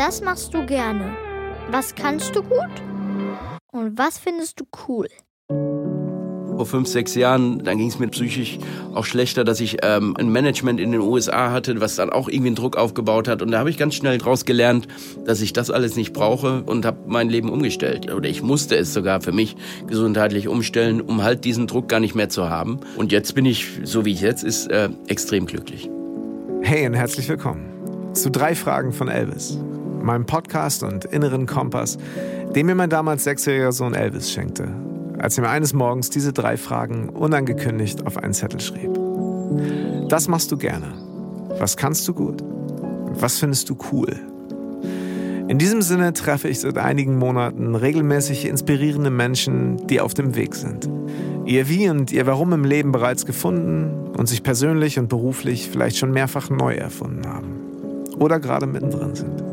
Das machst du gerne. Was kannst du gut? Und was findest du cool? vor fünf, sechs Jahren, dann ging es mir psychisch auch schlechter, dass ich ähm, ein Management in den USA hatte, was dann auch irgendwie einen Druck aufgebaut hat. Und da habe ich ganz schnell daraus gelernt, dass ich das alles nicht brauche und habe mein Leben umgestellt. Oder ich musste es sogar für mich gesundheitlich umstellen, um halt diesen Druck gar nicht mehr zu haben. Und jetzt bin ich, so wie ich jetzt ist, äh, extrem glücklich. Hey und herzlich willkommen zu drei Fragen von Elvis, meinem Podcast und inneren Kompass, den mir mein damals sechsjähriger Sohn Elvis schenkte als er mir eines Morgens diese drei Fragen unangekündigt auf einen Zettel schrieb. Das machst du gerne. Was kannst du gut? was findest du cool? In diesem Sinne treffe ich seit einigen Monaten regelmäßig inspirierende Menschen, die auf dem Weg sind. Ihr Wie und ihr Warum im Leben bereits gefunden und sich persönlich und beruflich vielleicht schon mehrfach neu erfunden haben. Oder gerade mittendrin sind.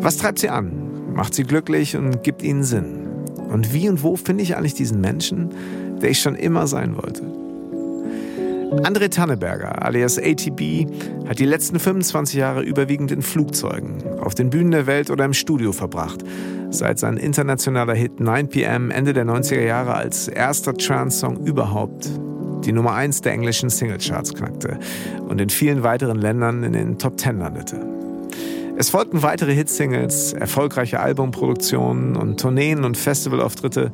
Was treibt sie an, macht sie glücklich und gibt ihnen Sinn? Und wie und wo finde ich eigentlich diesen Menschen, der ich schon immer sein wollte? André Tanneberger, alias ATB, hat die letzten 25 Jahre überwiegend in Flugzeugen, auf den Bühnen der Welt oder im Studio verbracht, seit sein internationaler Hit 9pm Ende der 90er Jahre als erster Trance-Song überhaupt die Nummer 1 der englischen Singlecharts knackte und in vielen weiteren Ländern in den Top 10 landete. Es folgten weitere Hitsingles, erfolgreiche Albumproduktionen und Tourneen und Festivalauftritte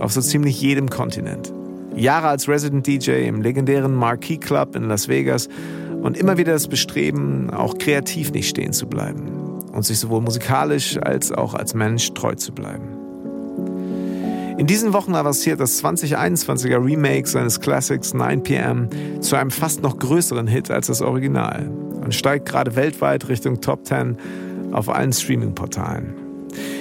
auf so ziemlich jedem Kontinent. Jahre als Resident DJ im legendären Marquee Club in Las Vegas und immer wieder das Bestreben, auch kreativ nicht stehen zu bleiben und sich sowohl musikalisch als auch als Mensch treu zu bleiben. In diesen Wochen avanciert das 2021er Remake seines Classics 9pm zu einem fast noch größeren Hit als das Original und steigt gerade weltweit Richtung Top 10 auf allen Streaming-Portalen.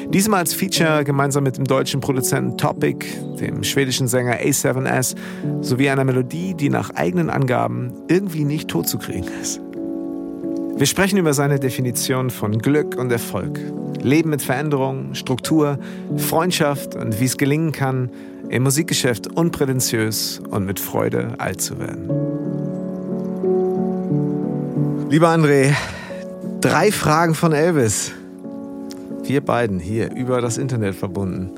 Diesmal als Feature gemeinsam mit dem deutschen Produzenten Topic, dem schwedischen Sänger A7S sowie einer Melodie, die nach eigenen Angaben irgendwie nicht totzukriegen ist. Wir sprechen über seine Definition von Glück und Erfolg, Leben mit Veränderung, Struktur, Freundschaft und wie es gelingen kann, im Musikgeschäft unprätentiös und mit Freude alt zu werden. Lieber André, drei Fragen von Elvis. Wir beiden hier über das Internet verbunden.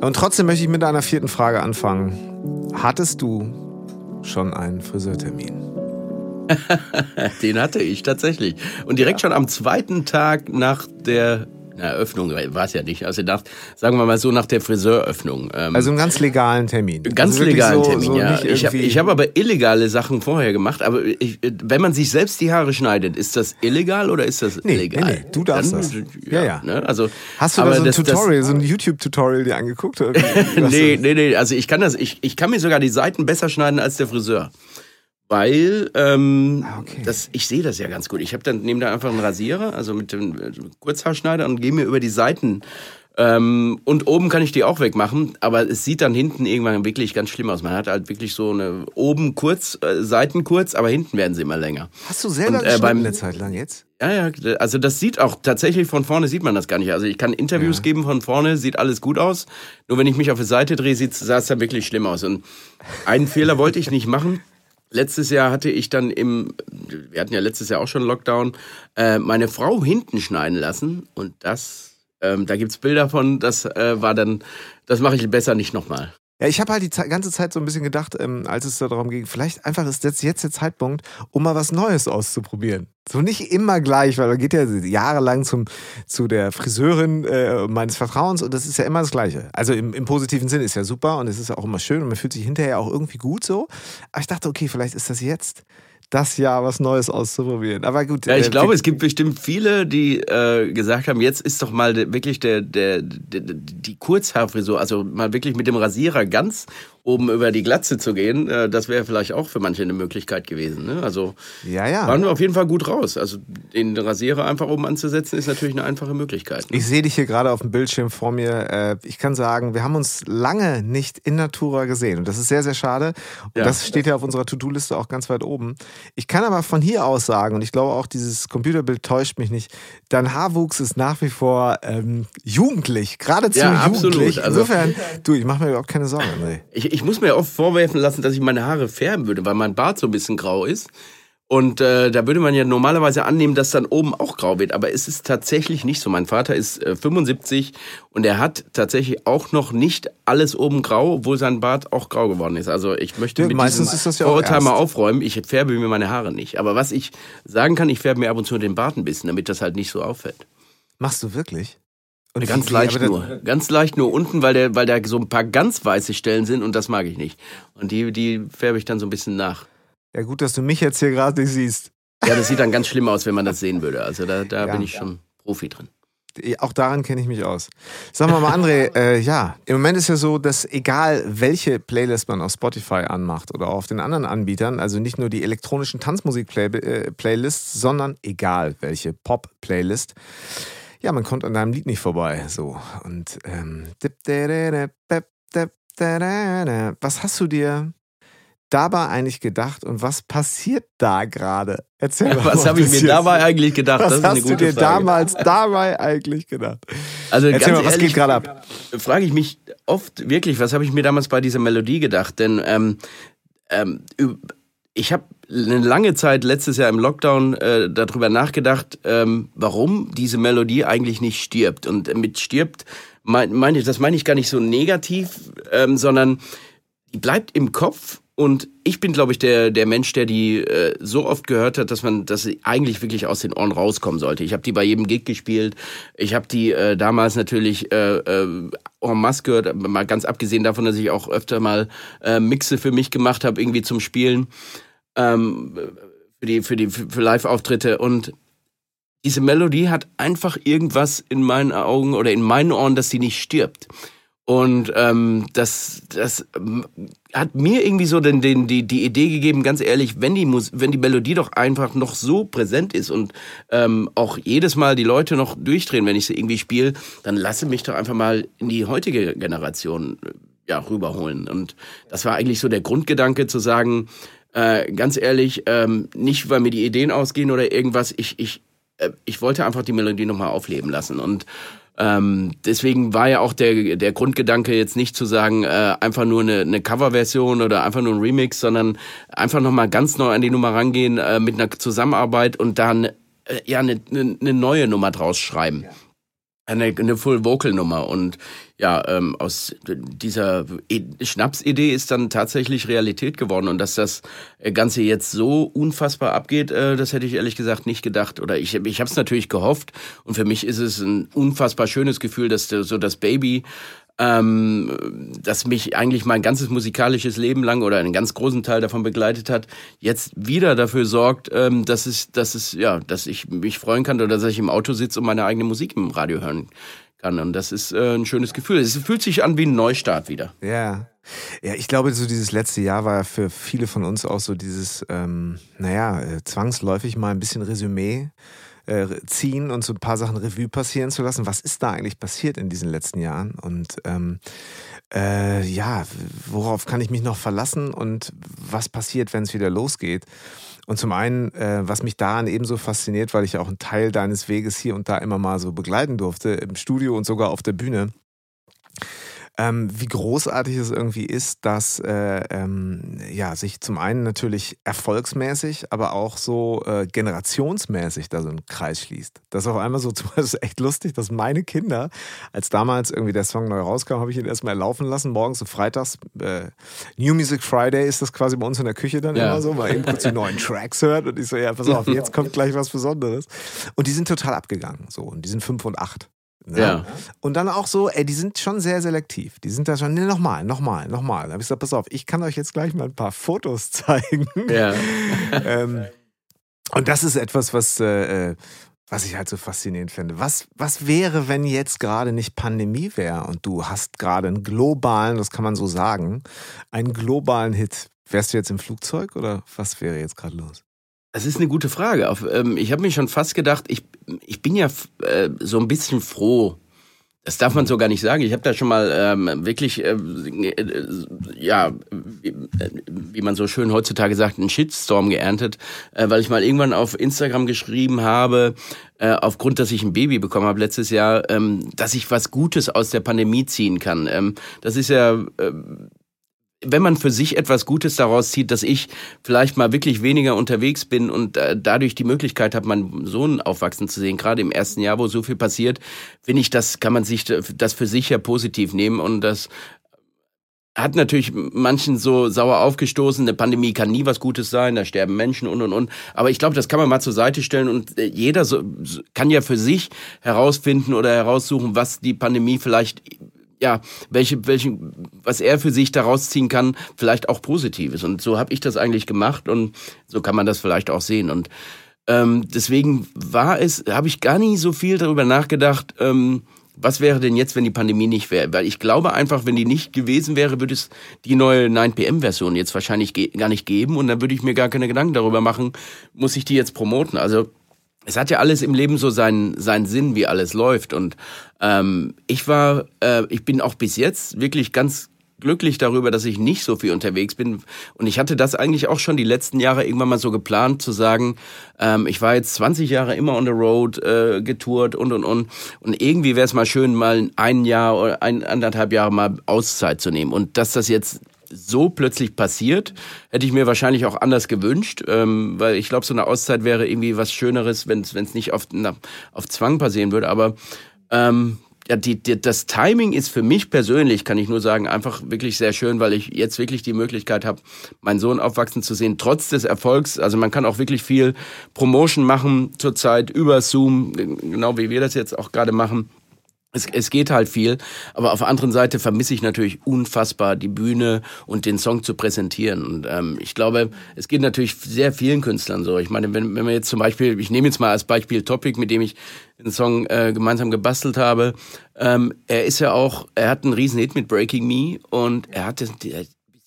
Und trotzdem möchte ich mit einer vierten Frage anfangen. Hattest du schon einen Friseurtermin? Den hatte ich tatsächlich. Und direkt ja. schon am zweiten Tag nach der Eröffnung war es ja nicht. Also nach, sagen wir mal so nach der Friseuröffnung. Ähm, also einen ganz legalen Termin. Ganz also legalen so, Termin, so ja. Ich habe hab aber illegale Sachen vorher gemacht. Aber ich, wenn man sich selbst die Haare schneidet, ist das illegal oder ist das nee, legal? Nee, nee, du darfst Dann, das. Ja, ja. Ne? Also, Hast du da so ein das, Tutorial, das, so ein YouTube-Tutorial dir angeguckt? nee, nee, nee. Also ich kann das, ich, ich kann mir sogar die Seiten besser schneiden als der Friseur weil ähm, ah, okay. das, ich sehe das ja ganz gut. Ich habe dann nehme da einfach einen Rasierer, also mit dem äh, Kurzhaarschneider und gehe mir über die Seiten ähm, und oben kann ich die auch wegmachen, aber es sieht dann hinten irgendwann wirklich ganz schlimm aus. Man hat halt wirklich so eine oben kurz, äh, Seiten kurz, aber hinten werden sie immer länger. Hast du selber und, äh, beim, eine Zeit lang jetzt? Ja, ja, also das sieht auch tatsächlich von vorne sieht man das gar nicht. Also ich kann Interviews ja. geben von vorne, sieht alles gut aus. Nur wenn ich mich auf die Seite drehe, sieht, sah es dann wirklich schlimm aus. Und einen Fehler wollte ich nicht machen. Letztes Jahr hatte ich dann im, wir hatten ja letztes Jahr auch schon Lockdown, äh, meine Frau hinten schneiden lassen und das, ähm, da gibt's Bilder von, das äh, war dann, das mache ich besser nicht nochmal. Ja, ich habe halt die ganze Zeit so ein bisschen gedacht, ähm, als es darum ging, vielleicht einfach ist jetzt, jetzt der Zeitpunkt, um mal was Neues auszuprobieren. So nicht immer gleich, weil er geht ja jahrelang zum, zu der Friseurin äh, meines Vertrauens und das ist ja immer das Gleiche. Also im, im positiven Sinn ist ja super und es ist ja auch immer schön und man fühlt sich hinterher auch irgendwie gut so. Aber ich dachte, okay, vielleicht ist das jetzt das Jahr was Neues auszuprobieren. Aber gut. Ja, ich äh, glaube, es gibt bestimmt viele, die äh, gesagt haben, jetzt ist doch mal wirklich der, der, der, die Kurzhaarfrisur, also mal wirklich mit dem Rasierer ganz oben über die Glatze zu gehen, äh, das wäre vielleicht auch für manche eine Möglichkeit gewesen. Ne? Also ja, ja. waren wir auf jeden Fall gut raus. Also den Rasierer einfach oben anzusetzen, ist natürlich eine einfache Möglichkeit. Ne? Ich sehe dich hier gerade auf dem Bildschirm vor mir. Äh, ich kann sagen, wir haben uns lange nicht in Natura gesehen. Und das ist sehr, sehr schade. Und ja. das steht ja auf unserer To-Do-Liste auch ganz weit oben. Ich kann aber von hier aus sagen, und ich glaube auch, dieses Computerbild täuscht mich nicht, dein Haarwuchs ist nach wie vor ähm, jugendlich, geradezu ja, jugendlich. Also, Insofern, du, ich mache mir überhaupt keine Sorgen. Nee. Ich, ich muss mir oft vorwerfen lassen, dass ich meine Haare färben würde, weil mein Bart so ein bisschen grau ist. Und äh, da würde man ja normalerweise annehmen, dass dann oben auch grau wird. Aber es ist tatsächlich nicht so. Mein Vater ist äh, 75 und er hat tatsächlich auch noch nicht alles oben grau, obwohl sein Bart auch grau geworden ist. Also ich möchte Ja, mit meistens ist das ja Vorurteil mal aufräumen. Ich färbe mir meine Haare nicht. Aber was ich sagen kann, ich färbe mir ab und zu den Bart ein bisschen, damit das halt nicht so auffällt. Machst du wirklich? Und Ganz wie- leicht nur. Ganz leicht nur unten, weil, der, weil da so ein paar ganz weiße Stellen sind und das mag ich nicht. Und die, die färbe ich dann so ein bisschen nach. Ja, gut, dass du mich jetzt hier gerade nicht siehst. Ja, das sieht dann ganz schlimm aus, wenn man das sehen würde. Also da, da Ja. bin ich schon Profi drin. Auch daran kenne ich mich aus. Sag mal, mal André, äh, ja, im Moment ist ja so, dass egal welche Playlist man auf Spotify anmacht oder auf den anderen Anbietern, also nicht nur die elektronischen Tanzmusik-Playlists, sondern egal welche Pop-Playlist, ja, man kommt an deinem Lied nicht vorbei. So. Und ähm, was hast du dir dabei eigentlich gedacht und was passiert da gerade? Erzähl mal. Was habe ich mir dabei eigentlich gedacht? Was das ist eine hast du dir Frage. damals dabei eigentlich gedacht? Also Erzähl mal, was ehrlich, geht gerade ab? frage ich mich oft wirklich, was habe ich mir damals bei dieser Melodie gedacht? Denn ähm, ähm, ich habe eine lange Zeit letztes Jahr im Lockdown äh, darüber nachgedacht, ähm, warum diese Melodie eigentlich nicht stirbt. Und mit stirbt, mein, meine ich, das meine ich gar nicht so negativ, ähm, sondern die bleibt im Kopf. Und ich bin, glaube ich, der, der Mensch, der die äh, so oft gehört hat, dass man, dass sie eigentlich wirklich aus den Ohren rauskommen sollte. Ich habe die bei jedem Gig gespielt. Ich habe die äh, damals natürlich äh, äh, en masse gehört, mal ganz abgesehen davon, dass ich auch öfter mal äh, Mixe für mich gemacht habe, irgendwie zum Spielen, ähm, für die, für die, für Live-Auftritte. Und diese Melodie hat einfach irgendwas in meinen Augen oder in meinen Ohren, dass sie nicht stirbt. Und ähm, das, das ähm, hat mir irgendwie so den, den, die, die Idee gegeben, ganz ehrlich, wenn die, Mus wenn die Melodie doch einfach noch so präsent ist und ähm, auch jedes Mal die Leute noch durchdrehen, wenn ich sie irgendwie spiele, dann lasse mich doch einfach mal in die heutige Generation äh, ja, rüberholen. Und das war eigentlich so der Grundgedanke zu sagen, äh, ganz ehrlich, ähm, nicht weil mir die Ideen ausgehen oder irgendwas, ich, ich, äh, ich wollte einfach die Melodie nochmal aufleben lassen. Und ähm, deswegen war ja auch der, der Grundgedanke jetzt nicht zu sagen, äh, einfach nur eine, eine Coverversion oder einfach nur ein Remix, sondern einfach nochmal ganz neu an die Nummer rangehen äh, mit einer Zusammenarbeit und dann äh, ja eine, eine, eine neue Nummer draus schreiben. Eine, eine Full-Vocal-Nummer. Und ja, ähm, aus dieser I- Schnapsidee ist dann tatsächlich Realität geworden. Und dass das Ganze jetzt so unfassbar abgeht, äh, das hätte ich ehrlich gesagt nicht gedacht. Oder ich, ich habe es natürlich gehofft. Und für mich ist es ein unfassbar schönes Gefühl, dass so das Baby ähm, das mich eigentlich mein ganzes musikalisches Leben lang oder einen ganz großen Teil davon begleitet hat, jetzt wieder dafür sorgt, ähm, dass es, dass es, ja, dass ich mich freuen kann oder dass ich im Auto sitze und meine eigene Musik im Radio hören kann. Und das ist äh, ein schönes Gefühl. Es fühlt sich an wie ein Neustart wieder. Ja. Ja, ich glaube, so dieses letzte Jahr war für viele von uns auch so dieses, ähm, naja, äh, zwangsläufig mal ein bisschen Resümee äh, ziehen und so ein paar Sachen Revue passieren zu lassen. Was ist da eigentlich passiert in diesen letzten Jahren? Und ähm, äh, ja, worauf kann ich mich noch verlassen und was passiert, wenn es wieder losgeht? Und zum einen, äh, was mich daran ebenso fasziniert, weil ich auch einen Teil deines Weges hier und da immer mal so begleiten durfte, im Studio und sogar auf der Bühne, ähm, wie großartig es irgendwie ist, dass äh, ähm, ja, sich zum einen natürlich erfolgsmäßig, aber auch so äh, generationsmäßig da so ein Kreis schließt. Das ist auf einmal so zum Beispiel echt lustig, dass meine Kinder, als damals irgendwie der Song neu rauskam, habe ich ihn erstmal laufen lassen, morgens und freitags. Äh, New Music Friday ist das quasi bei uns in der Küche dann Ja. immer so, weil eben kurz die neuen Tracks hört und ich so, ja, pass auf, jetzt kommt gleich was Besonderes. Und die sind total abgegangen, so, und die sind fünf und acht. Ne? Ja. Und dann auch so, ey, die sind schon sehr selektiv. Die sind da schon, nee, nochmal, nochmal, nochmal. Da habe ich gesagt, pass auf, ich kann euch jetzt gleich mal ein paar Fotos zeigen. Ja. ähm, und das ist etwas, was, äh, äh, was ich halt so faszinierend finde. Was, was wäre, wenn jetzt gerade nicht Pandemie wäre und du hast gerade einen globalen, das kann man so sagen, einen globalen Hit? Wärst du jetzt im Flugzeug oder was wäre jetzt gerade los? Das ist eine gute Frage. Ähm, ich habe mir schon fast gedacht, ich, ich bin ja äh, so ein bisschen froh. Das darf man so gar nicht sagen. Ich habe da schon mal ähm, wirklich, äh, äh, ja, wie, äh, wie man so schön heutzutage sagt, einen Shitstorm geerntet, äh, weil ich mal irgendwann auf Instagram geschrieben habe, äh, aufgrund, dass ich ein Baby bekommen habe letztes Jahr, ähm, dass ich was Gutes aus der Pandemie ziehen kann. Ähm, das ist ja, äh, wenn man für sich etwas Gutes daraus zieht, dass ich vielleicht mal wirklich weniger unterwegs bin und äh, dadurch die Möglichkeit habe, meinen Sohn aufwachsen zu sehen, gerade im ersten Jahr, wo so viel passiert, finde ich, das kann man sich das für sich ja positiv nehmen und das hat natürlich manchen so sauer aufgestoßen, eine Pandemie kann nie was Gutes sein, da sterben Menschen und und und. Aber ich glaube, das kann man mal zur Seite stellen und äh, jeder so, kann ja für sich herausfinden oder heraussuchen, was die Pandemie vielleicht ja, welche, welche, was er für sich daraus ziehen kann, vielleicht auch Positives. Und so habe ich das eigentlich gemacht und so kann man das vielleicht auch sehen. Und ähm, deswegen war es, habe ich gar nie so viel darüber nachgedacht, ähm, was wäre denn jetzt, wenn die Pandemie nicht wäre? Weil ich glaube einfach, wenn die nicht gewesen wäre, würde es die neue 9PM-Version jetzt wahrscheinlich gar nicht geben und dann würde ich mir gar keine Gedanken darüber machen, muss ich die jetzt promoten. Also es hat ja alles im Leben so seinen, seinen Sinn, wie alles läuft. Und ähm, ich war, äh, ich bin auch bis jetzt wirklich ganz glücklich darüber, dass ich nicht so viel unterwegs bin. Und ich hatte das eigentlich auch schon die letzten Jahre irgendwann mal so geplant, zu sagen, ähm, ich war jetzt 20 Jahre immer on the road, äh, getourt und und und. Und irgendwie wäre es mal schön, mal ein Jahr oder ein, anderthalb Jahre mal Auszeit zu nehmen. Und dass das jetzt so plötzlich passiert, hätte ich mir wahrscheinlich auch anders gewünscht, ähm, weil ich glaube, so eine Auszeit wäre irgendwie was Schöneres, wenn es nicht auf, na, auf Zwang passieren würde. Aber ähm, ja, die, die, das Timing ist für mich persönlich, kann ich nur sagen, einfach wirklich sehr schön, weil ich jetzt wirklich die Möglichkeit habe, meinen Sohn aufwachsen zu sehen, trotz des Erfolgs. Also man kann auch wirklich viel Promotion machen zurzeit über Zoom, genau wie wir das jetzt auch gerade machen. Es, es geht halt viel, aber auf der anderen Seite vermisse ich natürlich unfassbar die Bühne und den Song zu präsentieren. Und ähm, ich glaube, es geht natürlich sehr vielen Künstlern so. Ich meine, wenn, wenn man jetzt zum Beispiel, ich nehme jetzt mal als Beispiel Topic, mit dem ich den Song äh, gemeinsam gebastelt habe. Ähm, er ist ja auch, er hat einen riesen Hit mit Breaking Me und er hatte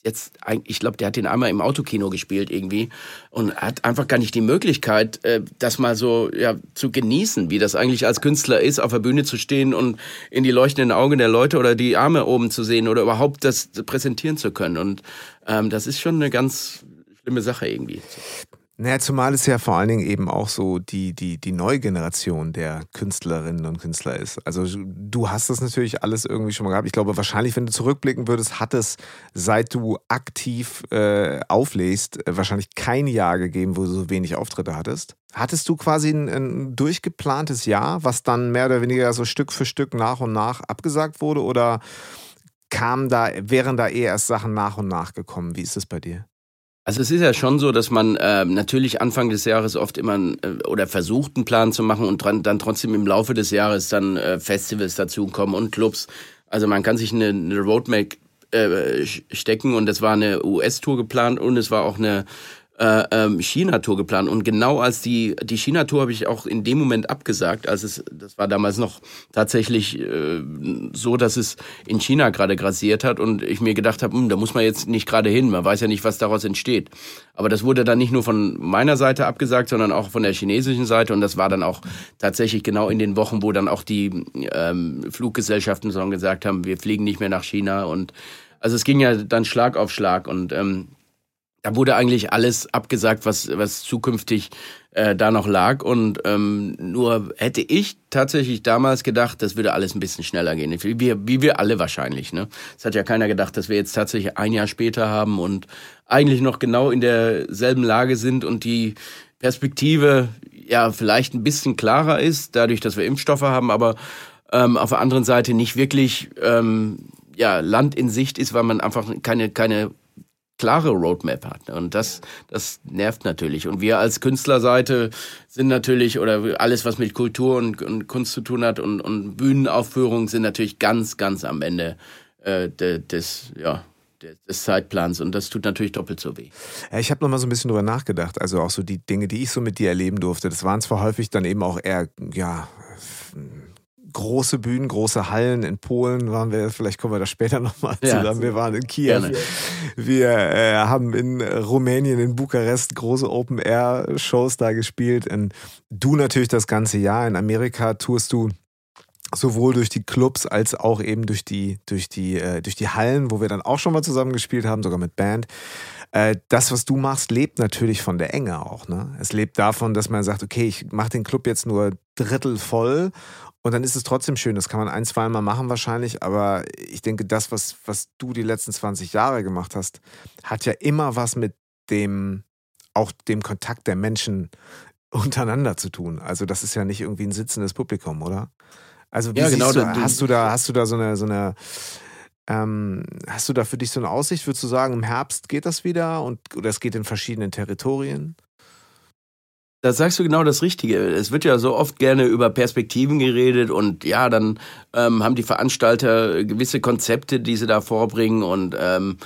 jetzt, ich glaube, der hat den einmal im Autokino gespielt irgendwie und hat einfach gar nicht die Möglichkeit, äh, das mal so ja, zu genießen, wie das eigentlich als Künstler ist, auf der Bühne zu stehen und in die leuchtenden Augen der Leute oder die Arme oben zu sehen oder überhaupt das präsentieren zu können. Und ähm, das ist schon eine ganz schlimme Sache irgendwie. Naja, zumal es ja vor allen Dingen eben auch so die, die, die neue Generation der Künstlerinnen und Künstler ist. Also du hast das natürlich alles irgendwie schon mal gehabt. Ich glaube, wahrscheinlich, wenn du zurückblicken würdest, hat es, seit du aktiv äh, auflegst, wahrscheinlich kein Jahr gegeben, wo du so wenig Auftritte hattest. Hattest du quasi ein, ein durchgeplantes Jahr, was dann mehr oder weniger so Stück für Stück nach und nach abgesagt wurde? Oder kamen da, wären da eher erst Sachen nach und nach gekommen? Wie ist es bei dir? Also es ist ja schon so, dass man äh, natürlich Anfang des Jahres oft immer äh, oder versucht, einen Plan zu machen und dran, dann trotzdem im Laufe des Jahres dann äh, Festivals dazukommen und Clubs. Also man kann sich eine, eine Roadmap äh, stecken und es war eine US-Tour geplant und es war auch eine äh, ähm, China-Tour geplant. Und genau als die, die China-Tour habe ich auch in dem Moment abgesagt, als es, das war damals noch tatsächlich äh, so, dass es in China gerade grasiert hat und ich mir gedacht habe, hm, da muss man jetzt nicht gerade hin, man weiß ja nicht, was daraus entsteht. Aber das wurde dann nicht nur von meiner Seite abgesagt, sondern auch von der chinesischen Seite und das war dann auch tatsächlich genau in den Wochen, wo dann auch die ähm, Fluggesellschaften so gesagt haben, wir fliegen nicht mehr nach China und also es ging ja dann Schlag auf Schlag und ähm, da wurde eigentlich alles abgesagt, was, was zukünftig äh, da noch lag. Und ähm, nur hätte ich tatsächlich damals gedacht, das würde alles ein bisschen schneller gehen. Wie wir, wie wir alle wahrscheinlich. Ne? Es hat ja keiner gedacht, dass wir jetzt tatsächlich ein Jahr später haben und eigentlich noch genau in derselben Lage sind und die Perspektive ja vielleicht ein bisschen klarer ist, dadurch, dass wir Impfstoffe haben, aber ähm, auf der anderen Seite nicht wirklich ähm, ja, Land in Sicht ist, weil man einfach keine, keine klare Roadmap hat. Und das, das nervt natürlich. Und wir als Künstlerseite sind natürlich, oder alles, was mit Kultur und, und Kunst zu tun hat und, und Bühnenaufführungen sind natürlich ganz, ganz am Ende äh, des, ja, des Zeitplans und das tut natürlich doppelt so weh. Ja, ich habe noch mal so ein bisschen drüber nachgedacht, also auch so die Dinge, die ich so mit dir erleben durfte, das waren zwar häufig dann eben auch eher ja große Bühnen, große Hallen. In Polen waren wir, vielleicht kommen wir da später nochmal ja, zusammen. Wir waren in Kiew. Gerne. Wir äh, haben in Rumänien, in Bukarest große Open-Air-Shows da gespielt. Und du natürlich das ganze Jahr. In Amerika tourst du sowohl durch die Clubs als auch eben durch die durch die äh, durch die Hallen, wo wir dann auch schon mal zusammen gespielt haben, sogar mit Band. Äh, das, was du machst, lebt natürlich von der Enge auch. Ne? Es lebt davon, dass man sagt, okay, ich mache den Club jetzt nur Drittel voll und dann ist es trotzdem schön. Das kann man ein, zwei Mal machen wahrscheinlich, aber ich denke, das, was, was du die letzten 20 Jahre gemacht hast, hat ja immer was mit dem, auch dem Kontakt der Menschen untereinander zu tun. Also das ist ja nicht irgendwie ein sitzendes Publikum, oder? Also wie ja, genau, du, hast du da, hast du da so eine, so eine ähm, hast du da für dich so eine Aussicht? Würdest du sagen, im Herbst geht das wieder und oder es geht in verschiedenen Territorien? Da sagst du genau das Richtige. Es wird ja so oft gerne über Perspektiven geredet und ja, dann ähm, haben die Veranstalter gewisse Konzepte, die sie da vorbringen und ähm,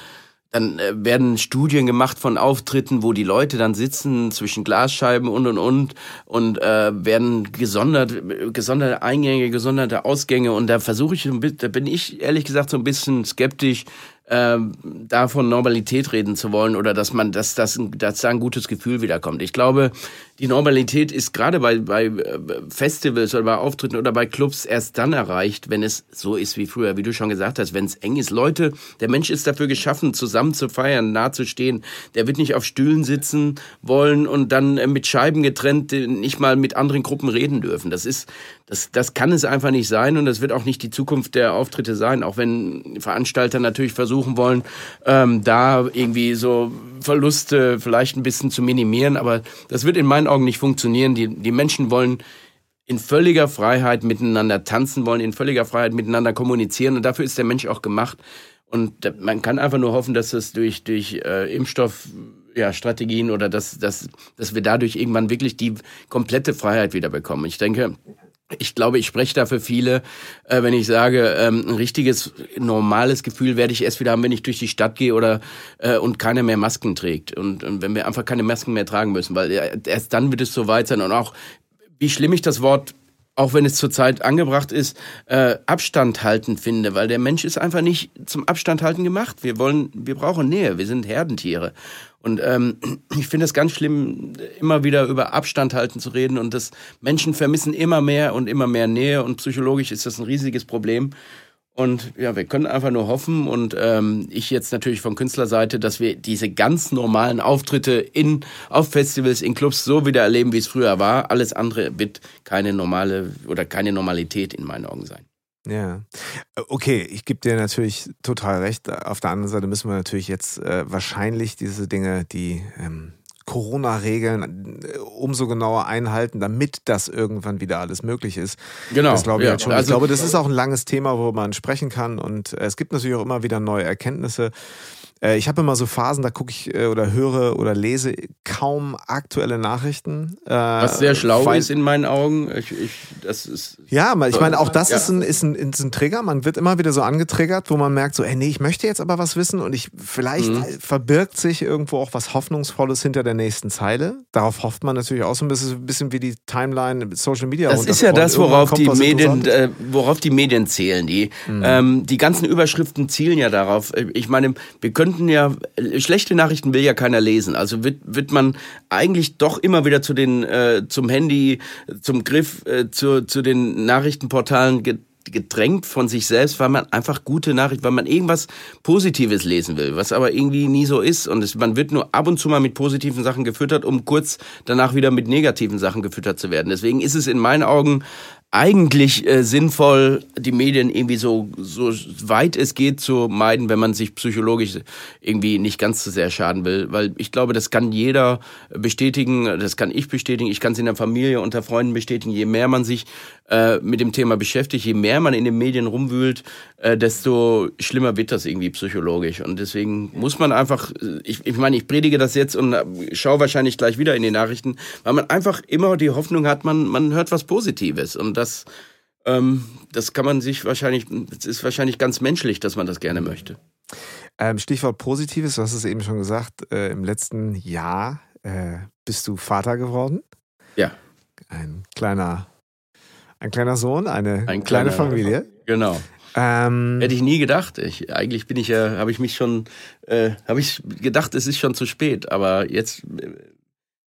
dann äh, werden Studien gemacht von Auftritten, wo die Leute dann sitzen zwischen Glasscheiben und und und und äh, werden gesondert, gesonderte Eingänge, gesonderte Ausgänge und da versuche ich, da bin ich ehrlich gesagt so ein bisschen skeptisch, äh, davon Normalität reden zu wollen oder dass man, dass, dass, dass da ein gutes Gefühl wiederkommt. Ich glaube, die Normalität ist gerade bei, bei äh, Festivals oder bei Auftritten oder bei Clubs erst dann erreicht, wenn es so ist wie früher, wie du schon gesagt hast, wenn es eng ist. Leute, der Mensch ist dafür geschaffen, zusammen zu feiern, nah zu stehen. Der wird nicht auf Stühlen sitzen wollen und dann äh, mit Scheiben getrennt nicht mal mit anderen Gruppen reden dürfen. Das ist, das, das kann es einfach nicht sein und das wird auch nicht die Zukunft der Auftritte sein, auch wenn Veranstalter natürlich versuchen wollen, ähm, da irgendwie so Verluste vielleicht ein bisschen zu minimieren, aber das wird in meinen Augen nicht funktionieren. Die, die Menschen wollen in völliger Freiheit miteinander tanzen, wollen in völliger Freiheit miteinander kommunizieren und dafür ist der Mensch auch gemacht. Und man kann einfach nur hoffen, dass es durch, durch äh, Impfstoff ja, Strategien oder dass, dass, dass wir dadurch irgendwann wirklich die komplette Freiheit wieder bekommen. Ich denke, ich glaube, ich spreche da für viele, äh, wenn ich sage, ähm, ein richtiges, normales Gefühl werde ich erst wieder haben, wenn ich durch die Stadt gehe oder äh, und keiner mehr Masken trägt. Und, und wenn wir einfach keine Masken mehr tragen müssen, weil äh, erst dann wird es so weit sein. Und auch, wie schlimm ich das Wort auch wenn es zurzeit angebracht ist, äh, Abstand halten finde, weil der Mensch ist einfach nicht zum Abstand halten gemacht. Wir wollen, wir brauchen Nähe, wir sind Herdentiere. Und ähm, ich finde es ganz schlimm, immer wieder über Abstand halten zu reden. Und das Menschen vermissen immer mehr und immer mehr Nähe. Und psychologisch ist das ein riesiges Problem. Und ja, wir können einfach nur hoffen und ähm, ich jetzt natürlich von Künstlerseite, dass wir diese ganz normalen Auftritte in auf Festivals, in Clubs so wieder erleben, wie es früher war. Alles andere wird keine normale oder keine Normalität in meinen Augen sein. Ja, okay, ich gebe dir natürlich total recht. Auf der anderen Seite müssen wir natürlich jetzt äh, wahrscheinlich diese Dinge, die ähm, Corona-Regeln äh, umso genauer einhalten, damit das irgendwann wieder alles möglich ist. Genau. Das glaube ich ja. schon. Also, ich glaube, das ist auch ein langes Thema, worüber man sprechen kann. Und äh, es gibt natürlich auch immer wieder neue Erkenntnisse. Äh, ich habe immer so Phasen, da gucke ich äh, oder höre oder lese kaum aktuelle Nachrichten. Äh, Was sehr schlau ist in meinen Augen. Ich, ich, das ist ja, ich meine, auch das ja. ist, ein, ist, ein, ist ein Trigger. Man wird immer wieder so angetriggert, wo man merkt, so, ey, nee, ich möchte jetzt aber was wissen und ich vielleicht mhm. verbirgt sich irgendwo auch was Hoffnungsvolles hinter der nächsten Zeile. Darauf hofft man natürlich auch so ein bisschen, ein bisschen wie die Timeline, Social Media. Das ist ja das, worauf die Medien, äh, worauf die Medien zählen. Die, mhm. ähm, die ganzen Überschriften zielen ja darauf. Ich meine, wir können könnten ja, schlechte Nachrichten will ja keiner lesen. Also wird, wird man eigentlich doch immer wieder zu den, äh, zum Handy, zum Griff, äh, zu, zu den Nachrichtenportalen gedrängt von sich selbst, weil man einfach gute Nachrichten, weil man irgendwas Positives lesen will, was aber irgendwie nie so ist. Und es, man wird nur ab und zu mal mit positiven Sachen gefüttert, um kurz danach wieder mit negativen Sachen gefüttert zu werden. Deswegen ist es in meinen Augen eigentlich äh, sinnvoll, die Medien irgendwie so, so weit es geht zu meiden, wenn man sich psychologisch irgendwie nicht ganz so sehr schaden will. Weil ich glaube, das kann jeder bestätigen, das kann ich bestätigen, ich kann es in der Familie, unter Freunden bestätigen. Je mehr man sich äh, mit dem Thema beschäftigt, je mehr man in den Medien rumwühlt, äh, desto schlimmer wird das irgendwie psychologisch. Und deswegen muss man einfach, ich, ich meine, ich predige das jetzt und äh, schaue wahrscheinlich gleich wieder in die Nachrichten, weil man einfach immer die Hoffnung hat, man, man hört was Positives. Und das, ähm, das kann man sich wahrscheinlich, es ist wahrscheinlich ganz menschlich, dass man das gerne möchte. Ähm, Stichwort Positives, du hast es eben schon gesagt, äh, im letzten Jahr äh, bist du Vater geworden. Ja. Ein kleiner, ein kleiner Sohn, eine ein kleine Familie. Genau. Ähm, Hätte ich nie gedacht. Ich, eigentlich bin ich ja, habe ich mich schon, äh, habe ich gedacht, es ist schon zu spät. Aber jetzt äh,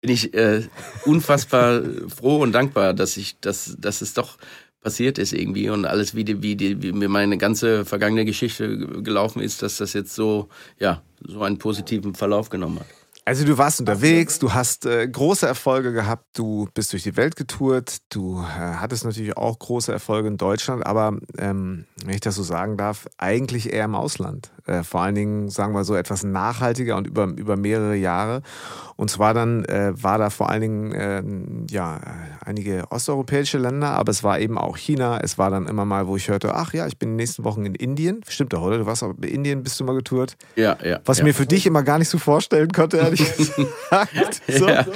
bin ich äh, unfassbar froh und dankbar, dass ich, dass, dass es doch passiert ist irgendwie und alles, wie, die, wie, die, wie mir meine ganze vergangene Geschichte gelaufen ist, dass das jetzt so, ja, so einen positiven Verlauf genommen hat. Also du warst unterwegs, du hast äh, große Erfolge gehabt, du bist durch die Welt getourt, du äh, hattest natürlich auch große Erfolge in Deutschland, aber ähm, wenn ich das so sagen darf, eigentlich eher im Ausland. Äh, vor allen Dingen, sagen wir so, etwas nachhaltiger und über, über mehrere Jahre. Und zwar dann äh, war da vor allen Dingen äh, ja, einige osteuropäische Länder, aber es war eben auch China. Es war dann immer mal, wo ich hörte, ach ja, ich bin in den nächsten Wochen in Indien. Stimmt doch, oder? Du warst auch in Indien, bist du mal getourt? Ja, ja. Was ja. mir für dich immer gar nicht so vorstellen konnte, ehrlich gesagt. So. Ja.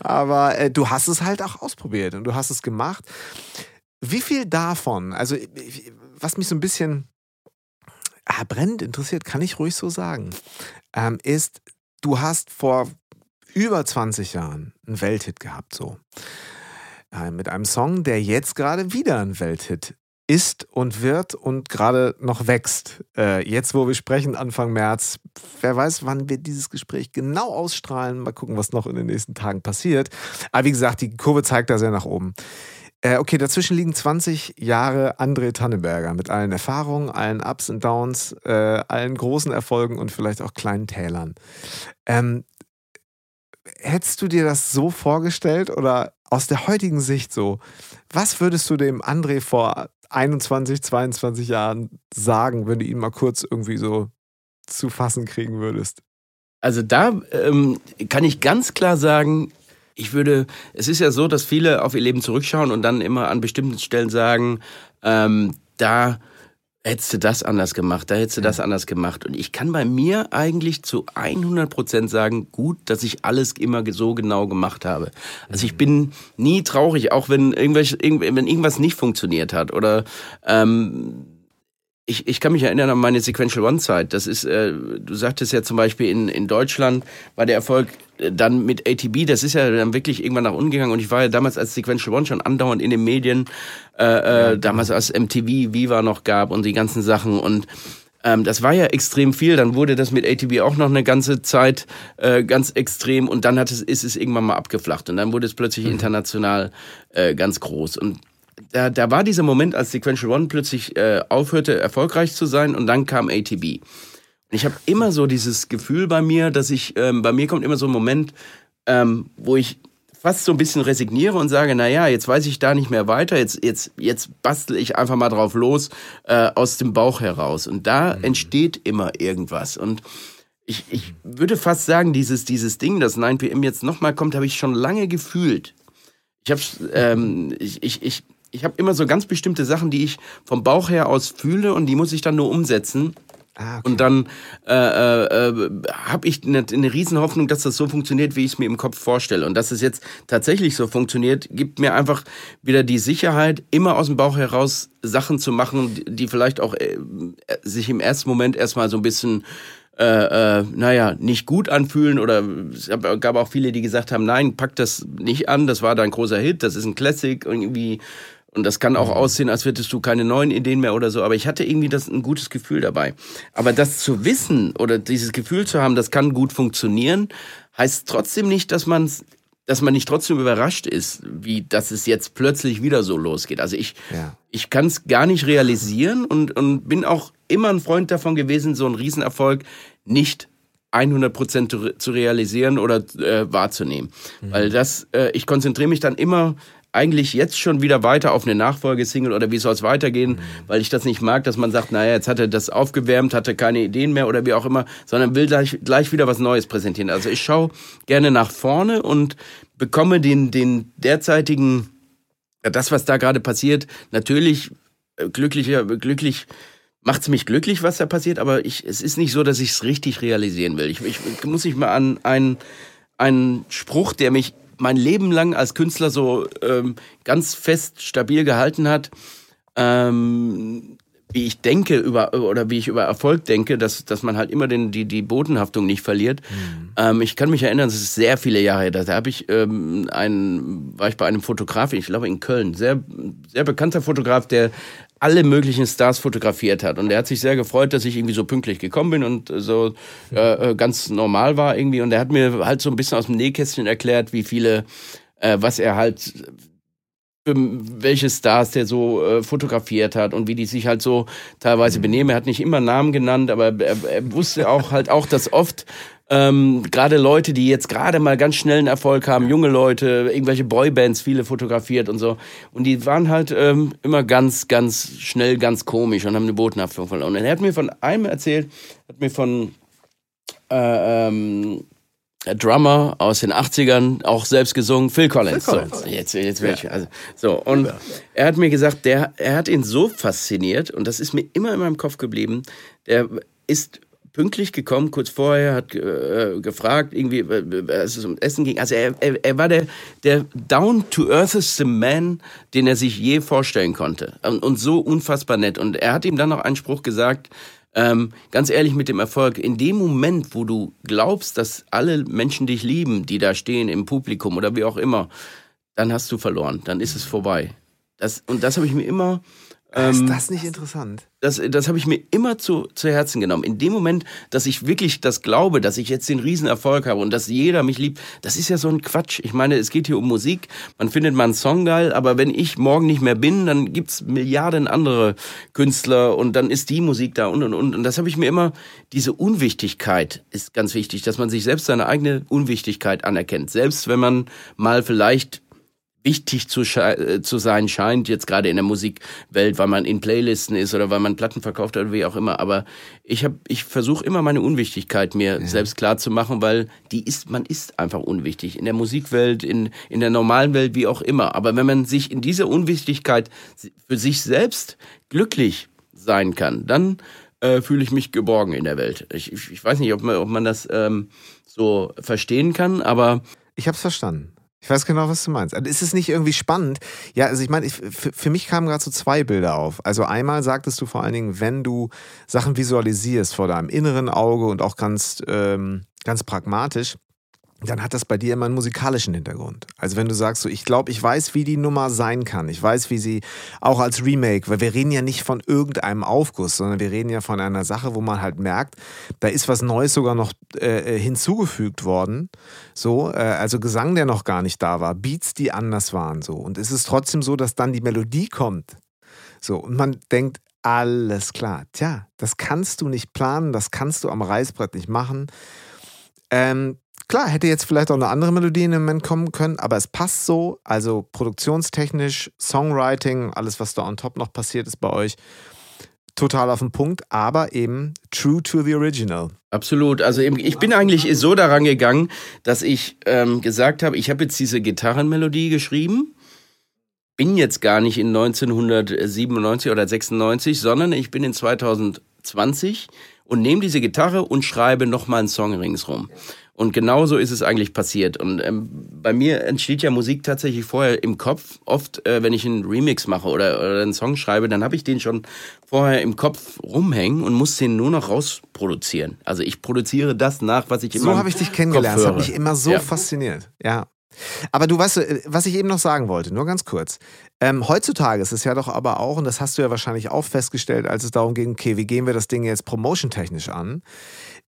Aber äh, du hast es halt auch ausprobiert und du hast es gemacht. Wie viel davon, also was mich so ein bisschen ah, brennend interessiert, kann ich ruhig so sagen, ähm, ist, du hast vor über 20 Jahren einen Welthit gehabt, so. Äh, mit einem Song, der jetzt gerade wieder ein Welthit ist und wird und gerade noch wächst. Äh, jetzt, wo wir sprechen, Anfang März, wer weiß, wann wir dieses Gespräch genau ausstrahlen. Mal gucken, was noch in den nächsten Tagen passiert. Aber wie gesagt, die Kurve zeigt da sehr nach oben. Äh, okay, dazwischen liegen 20 Jahre André Tanneberger mit allen Erfahrungen, allen Ups und Downs, äh, allen großen Erfolgen und vielleicht auch kleinen Tälern. Ähm, hättest du dir das so vorgestellt oder aus der heutigen Sicht so? Was würdest du dem André vor 21, 22 Jahren sagen, wenn du ihn mal kurz irgendwie so zu fassen kriegen würdest? Also da ähm, kann ich ganz klar sagen, ich würde, es ist ja so, dass viele auf ihr Leben zurückschauen und dann immer an bestimmten Stellen sagen, ähm, da hättest du das anders gemacht, da hättest du das anders gemacht. Und ich kann bei mir eigentlich zu 100 Prozent sagen, gut, dass ich alles immer so genau gemacht habe. Also ich bin nie traurig, auch wenn, irgendwelche, wenn irgendwas nicht funktioniert hat oder ähm, ich, ich kann mich erinnern an meine Sequential One-Zeit. Das ist, äh, du sagtest ja zum Beispiel in, in Deutschland war der Erfolg äh, dann mit ATB, das ist ja dann wirklich irgendwann nach unten gegangen und ich war ja damals als Sequential One schon andauernd in den Medien, äh, äh, genau. damals als MTV Viva noch gab und die ganzen Sachen und ähm, das war ja extrem viel. Dann wurde das mit ATB auch noch eine ganze Zeit äh, ganz extrem und dann hat es, ist es irgendwann mal abgeflacht und dann wurde es plötzlich mhm. international äh, ganz groß und da, da war dieser Moment, als Sequential One plötzlich äh, aufhörte, erfolgreich zu sein und dann kam ATB. Und ich habe immer so dieses Gefühl bei mir, dass ich, ähm, bei mir kommt immer so ein Moment, ähm, wo ich fast so ein bisschen resigniere und sage, na ja, jetzt weiß ich da nicht mehr weiter, jetzt, jetzt, jetzt bastel ich einfach mal drauf los, äh, aus dem Bauch heraus. Und da mhm. entsteht immer irgendwas. Und ich, ich würde fast sagen, dieses, dieses Ding, das 9pm jetzt nochmal kommt, habe ich schon lange gefühlt. Ich habe ähm, ich, ich, ich, ich habe immer so ganz bestimmte Sachen, die ich vom Bauch her aus fühle und die muss ich dann nur umsetzen. Ah, okay. Und dann äh, äh, äh habe ich eine, eine Riesenhoffnung, dass das so funktioniert, wie ich es mir im Kopf vorstelle. Und dass es jetzt tatsächlich so funktioniert, gibt mir einfach wieder die Sicherheit, immer aus dem Bauch heraus Sachen zu machen, die vielleicht auch äh, sich im ersten Moment erstmal so ein bisschen äh, äh, naja, nicht gut anfühlen oder es gab auch viele, die gesagt haben, nein, pack das nicht an, das war dein großer Hit, das ist ein Classic, irgendwie und das kann auch mhm. aussehen, als hättest du keine neuen Ideen mehr oder so. Aber ich hatte irgendwie das ein gutes Gefühl dabei. Aber das zu wissen oder dieses Gefühl zu haben, das kann gut funktionieren, heißt trotzdem nicht, dass man dass man nicht trotzdem überrascht ist, wie dass es jetzt plötzlich wieder so losgeht. Also ich, ja. ich kann es gar nicht realisieren und, und bin auch immer ein Freund davon gewesen, so einen Riesenerfolg nicht 100 Prozent zu realisieren oder äh, wahrzunehmen. Mhm. Weil das, äh, ich konzentriere mich dann immer eigentlich jetzt schon wieder weiter auf eine Nachfolgesingle oder wie soll es weitergehen, mhm. weil ich das nicht mag, dass man sagt, naja, jetzt hat er das aufgewärmt, hatte keine Ideen mehr oder wie auch immer, sondern will gleich, gleich wieder was Neues präsentieren. Also ich schaue gerne nach vorne und bekomme den, den derzeitigen, das, was da gerade passiert, natürlich äh, glücklicher, glücklich macht's mich glücklich, was da passiert, aber ich, es ist nicht so, dass ich es richtig realisieren will. Ich, ich muss mich mal an einen, einen Spruch, der mich mein Leben lang als Künstler so ähm, ganz fest stabil gehalten hat, ähm, wie ich denke über oder wie ich über Erfolg denke, dass, dass man halt immer den, die, die Bodenhaftung nicht verliert. Mhm. Ähm, ich kann mich erinnern, das ist sehr viele Jahre her. Da habe ich ähm, einen, war ich bei einem Fotografen, ich glaube in Köln, sehr, sehr bekannter Fotograf, der alle möglichen Stars fotografiert hat. Und er hat sich sehr gefreut, dass ich irgendwie so pünktlich gekommen bin und so äh, äh, ganz normal war irgendwie. Und er hat mir halt so ein bisschen aus dem Nähkästchen erklärt, wie viele, äh, was er halt welche Stars der so äh, fotografiert hat und wie die sich halt so teilweise benehmen. Er hat nicht immer Namen genannt, aber er, er wusste auch halt auch, dass oft ähm, gerade Leute, die jetzt gerade mal ganz schnellen Erfolg haben, junge Leute, irgendwelche Boybands, viele fotografiert und so. Und die waren halt ähm, immer ganz, ganz schnell, ganz komisch und haben eine Botenhaftung verloren. Und er hat mir von einem erzählt, hat mir von äh, ähm, Drummer aus den 80ern, auch selbst gesungen, Phil Collins. Phil Collins. So, jetzt, jetzt ja. ich, also, so. Und er hat mir gesagt, der, er hat ihn so fasziniert, und das ist mir immer in meinem Kopf geblieben, der ist pünktlich gekommen, kurz vorher, hat äh, gefragt, irgendwie, äh, als es um Essen ging. Also er, er, er war der, der down-to-eartheste Man, den er sich je vorstellen konnte. Und, und so unfassbar nett. Und er hat ihm dann noch einen Spruch gesagt, ähm, ganz ehrlich mit dem Erfolg, in dem Moment, wo du glaubst, dass alle Menschen dich lieben, die da stehen im Publikum oder wie auch immer, dann hast du verloren, dann ist es vorbei. Das, und das habe ich mir immer ist ähm, das nicht interessant? Das, das habe ich mir immer zu, zu Herzen genommen. In dem Moment, dass ich wirklich das glaube, dass ich jetzt den Riesenerfolg habe und dass jeder mich liebt, das ist ja so ein Quatsch. Ich meine, es geht hier um Musik, man findet mal einen Song geil, aber wenn ich morgen nicht mehr bin, dann gibt's Milliarden andere Künstler und dann ist die Musik da und und und. Und das habe ich mir immer, diese Unwichtigkeit ist ganz wichtig, dass man sich selbst seine eigene Unwichtigkeit anerkennt. Selbst wenn man mal vielleicht wichtig zu, äh, zu sein scheint, jetzt gerade in der Musikwelt, weil man in Playlisten ist oder weil man Platten verkauft oder wie auch immer. Aber ich habe, ich versuche immer meine Unwichtigkeit mir ja. selbst klar zu machen, weil die ist, man ist einfach unwichtig. In der Musikwelt, in, in der normalen Welt, wie auch immer. Aber wenn man sich in dieser Unwichtigkeit für sich selbst glücklich sein kann, dann äh, fühle ich mich geborgen in der Welt. Ich, ich, ich weiß nicht, ob man, ob man das ähm, so verstehen kann, aber ich habe es verstanden. Ich weiß genau, was du meinst. Also ist es nicht irgendwie spannend? Ja, also ich meine, ich, für, für, mich kamen gerade so zwei Bilder auf. Also einmal sagtest du vor allen Dingen, wenn du Sachen visualisierst vor deinem inneren Auge und auch ganz, ähm, ganz pragmatisch, dann hat das bei dir immer einen musikalischen Hintergrund. Also wenn du sagst, so, ich glaube, ich weiß, wie die Nummer sein kann. Ich weiß, wie sie auch als Remake, weil wir reden ja nicht von irgendeinem Aufguss, sondern wir reden ja von einer Sache, wo man halt merkt, da ist was Neues sogar noch äh, äh hinzugefügt worden. So, äh, also Gesang, der noch gar nicht da war, Beats, die anders waren. So. Und es ist trotzdem so, dass dann die Melodie kommt. So, und man denkt, alles klar. Tja, das kannst du nicht planen, das kannst du am Reißbrett nicht machen. Ähm, Klar, hätte jetzt vielleicht auch eine andere Melodie in dem Moment kommen können, aber es passt so. Also produktionstechnisch, Songwriting, alles, was da on top noch passiert ist bei euch, total auf den Punkt, aber eben true to the original. Absolut. Also eben, ich bin eigentlich so daran gegangen, dass ich ähm, gesagt habe, ich habe jetzt diese Gitarrenmelodie geschrieben, bin jetzt gar nicht in 1997 oder 96, sondern ich bin in 2020 und nehme diese Gitarre und schreibe nochmal einen Song ringsrum. Und genauso ist es eigentlich passiert. Und ähm, bei mir entsteht ja Musik tatsächlich vorher im Kopf. Oft, äh, wenn ich einen Remix mache oder, oder einen Song schreibe, dann habe ich den schon vorher im Kopf rumhängen und muss den nur noch rausproduzieren. Also ich produziere das nach, was ich immer. So habe ich dich kennengelernt. Das hat mich immer so ja. fasziniert. Ja. Aber du weißt, äh, was ich eben noch sagen wollte, nur ganz kurz. Ähm, heutzutage ist es ja doch aber auch, und das hast du ja wahrscheinlich auch festgestellt, als es darum ging, okay, wie gehen wir das Ding jetzt promotion-technisch an?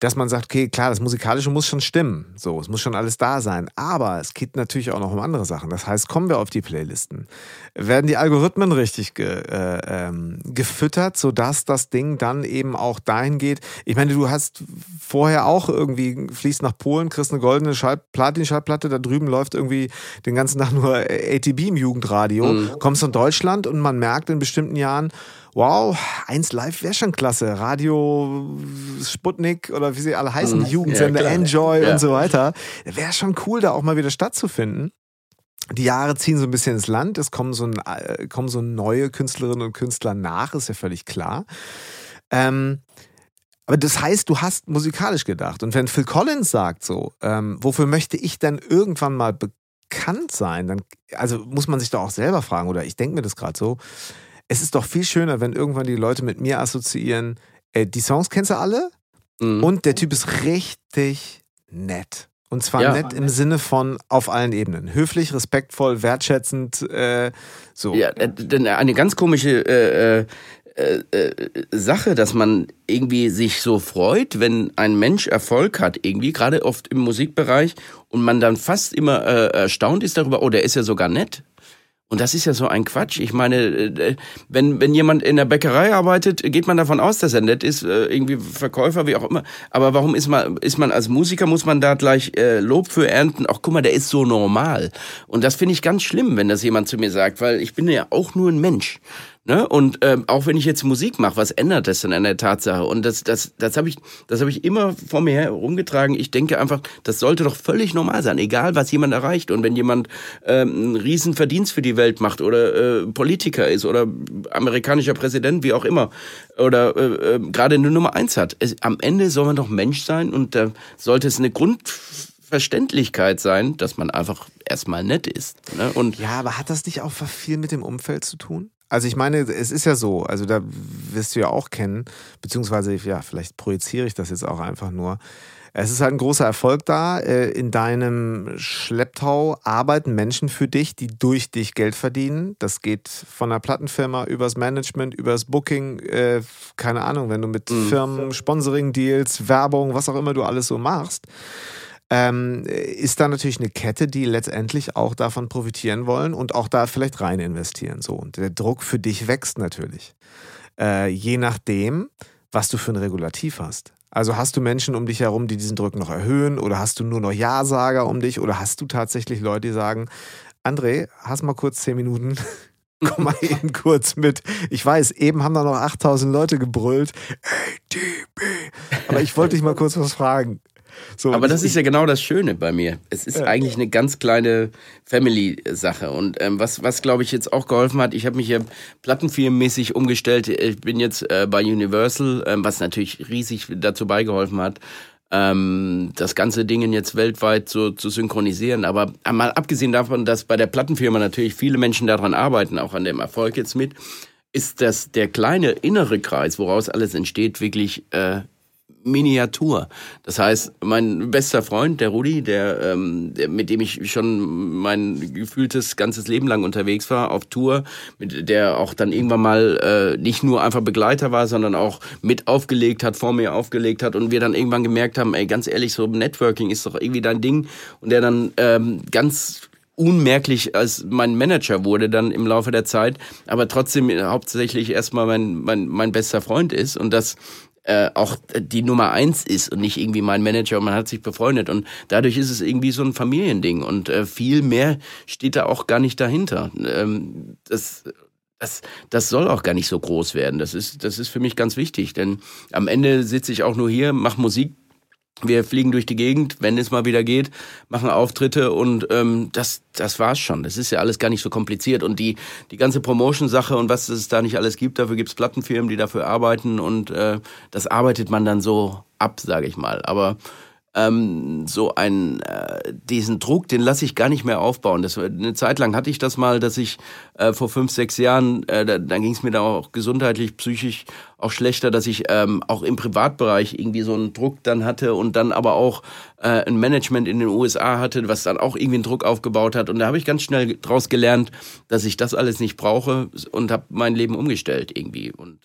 Dass man sagt, okay, klar, das Musikalische muss schon stimmen. So, es muss schon alles da sein. Aber es geht natürlich auch noch um andere Sachen. Das heißt, kommen wir auf die Playlisten. Werden die Algorithmen richtig ge, äh, ähm, gefüttert, sodass das Ding dann eben auch dahin geht. Ich meine, du hast vorher auch irgendwie, fließt nach Polen, kriegst eine goldene Schall Platin-Schallplatte, da drüben läuft irgendwie den ganzen Tag nur ATB im Jugendradio. Mhm. Kommst in Deutschland und man merkt in bestimmten Jahren, wow, eins live wäre schon klasse. Radio Sputnik oder wie sie alle heißen, mhm. Jugendsender, ja, Enjoy ja. und so weiter. Wäre schon cool, da auch mal wieder stattzufinden. Die Jahre ziehen so ein bisschen ins Land, es kommen so, äh, kommen so neue Künstlerinnen und Künstler nach, ist ja völlig klar. Ähm, aber das heißt, du hast musikalisch gedacht. Und wenn Phil Collins sagt so, ähm, wofür möchte ich denn irgendwann mal bekannt sein, dann, also muss man sich doch auch selber fragen, oder ich denke mir das gerade so, es ist doch viel schöner, wenn irgendwann die Leute mit mir assoziieren, äh, die Songs kennst du alle mhm. und der Typ ist richtig nett. Und zwar ja. nett im Sinne von auf allen Ebenen. Höflich, respektvoll, wertschätzend, äh, so. Ja, äh, denn eine ganz komische äh, äh, äh, Sache, dass man irgendwie sich so freut, wenn ein Mensch Erfolg hat, irgendwie, gerade oft im Musikbereich, und man dann fast immer erstaunt ist darüber, oh, der ist ja sogar nett. Und das ist ja so ein Quatsch. Ich meine, äh, wenn, wenn jemand in der Bäckerei arbeitet, geht man davon aus, dass er nett ist, äh, irgendwie Verkäufer, wie auch immer. Aber warum ist man, ist man als Musiker, muss man da gleich äh, Lob für ernten? Ach, guck mal, der ist so normal. Und das finde ich ganz schlimm, wenn das jemand zu mir sagt, weil ich bin ja auch nur ein Mensch. Ne? Und ähm, auch wenn ich jetzt Musik mache, was ändert das denn an der Tatsache? Und das, das, das habe ich, das habe ich immer vor mir herumgetragen. Ich denke einfach, das sollte doch völlig normal sein, egal was jemand erreicht. Und wenn jemand ähm, einen riesen Verdienst für die Welt macht oder äh, Politiker ist oder amerikanischer Präsident, wie auch immer, oder äh, äh, gerade eine Nummer eins hat, es, am Ende soll man doch Mensch sein und da äh, sollte es eine Grundverständlichkeit sein, dass man einfach erstmal nett ist. Ne? Und ja, aber hat das nicht auch viel mit dem Umfeld zu tun? Also ich meine, es ist ja so, also da wirst du ja auch kennen, beziehungsweise ja, vielleicht projiziere ich das jetzt auch einfach nur. Es ist halt ein großer Erfolg da. Äh, in deinem Schlepptau arbeiten Menschen für dich, die durch dich Geld verdienen. Das geht von der Plattenfirma übers Management, übers Booking, äh, keine Ahnung, wenn du mit mhm. Firmen, Sponsoring-Deals, Werbung, was auch immer du alles so machst ähm, ist da natürlich eine Kette, die letztendlich auch davon profitieren wollen und auch da vielleicht rein investieren. So. Und der Druck für dich wächst natürlich. Äh, je nachdem, was du für ein Regulativ hast. Also hast du Menschen um dich herum, die diesen Druck noch erhöhen oder hast du nur noch Ja-Sager um dich oder hast du tatsächlich Leute, die sagen, André, hast mal kurz zehn Minuten, komm mal eben kurz mit. Ich weiß, eben haben da noch 8000 Leute gebrüllt. ADB. Aber ich wollte dich mal kurz was fragen. So, Aber das ist ja genau das Schöne bei mir. Es ist ja. eigentlich eine ganz kleine Family-Sache. Und ähm, was, was glaube ich jetzt auch geholfen hat, ich habe mich hier plattenfirmenmäßig umgestellt. Ich bin jetzt äh, bei Universal, ähm, was natürlich riesig dazu beigeholfen hat, ähm, das ganze Ding jetzt weltweit so zu synchronisieren. Aber mal abgesehen davon, dass bei der Plattenfirma natürlich viele Menschen daran arbeiten, auch an dem Erfolg jetzt mit, ist das der kleine innere Kreis, woraus alles entsteht, wirklich äh, Miniatur. Das heißt, mein bester Freund, der Rudi, der, ähm, der, mit dem ich schon mein gefühltes ganzes Leben lang unterwegs war, auf Tour, mit der auch dann irgendwann mal äh, nicht nur einfach Begleiter war, sondern auch mit aufgelegt hat, vor mir aufgelegt hat und wir dann irgendwann gemerkt haben, ey, ganz ehrlich, so Networking ist doch irgendwie dein Ding und der dann ähm, ganz unmerklich als mein Manager wurde dann im Laufe der Zeit, aber trotzdem hauptsächlich erstmal mein, mein, mein bester Freund ist und das äh, auch die Nummer eins ist und nicht irgendwie mein Manager und man hat sich befreundet. Und dadurch ist es irgendwie so ein Familiending und äh, viel mehr steht da auch gar nicht dahinter. Ähm, das, das, das soll auch gar nicht so groß werden. Das ist, das ist für mich ganz wichtig, denn am Ende sitze ich auch nur hier, mache Musik, wir fliegen durch die Gegend, wenn es mal wieder geht, machen Auftritte und ähm, das, das war's schon. Das ist ja alles gar nicht so kompliziert. Und die, die ganze Promotion-Sache und was es da nicht alles gibt, dafür gibt's Plattenfirmen, die dafür arbeiten und äh, das arbeitet man dann so ab, sage ich mal. Aber ähm, so ein äh, diesen Druck, den lasse ich gar nicht mehr aufbauen. Das, eine Zeit lang hatte ich das mal, dass ich äh, vor fünf, sechs Jahren, äh, da, dann ging es mir da auch gesundheitlich, psychisch auch schlechter, dass ich ähm, auch im Privatbereich irgendwie so einen Druck dann hatte und dann aber auch äh, ein Management in den USA hatte, was dann auch irgendwie einen Druck aufgebaut hat. Und da habe ich ganz schnell draus gelernt, dass ich das alles nicht brauche und habe mein Leben umgestellt irgendwie. Und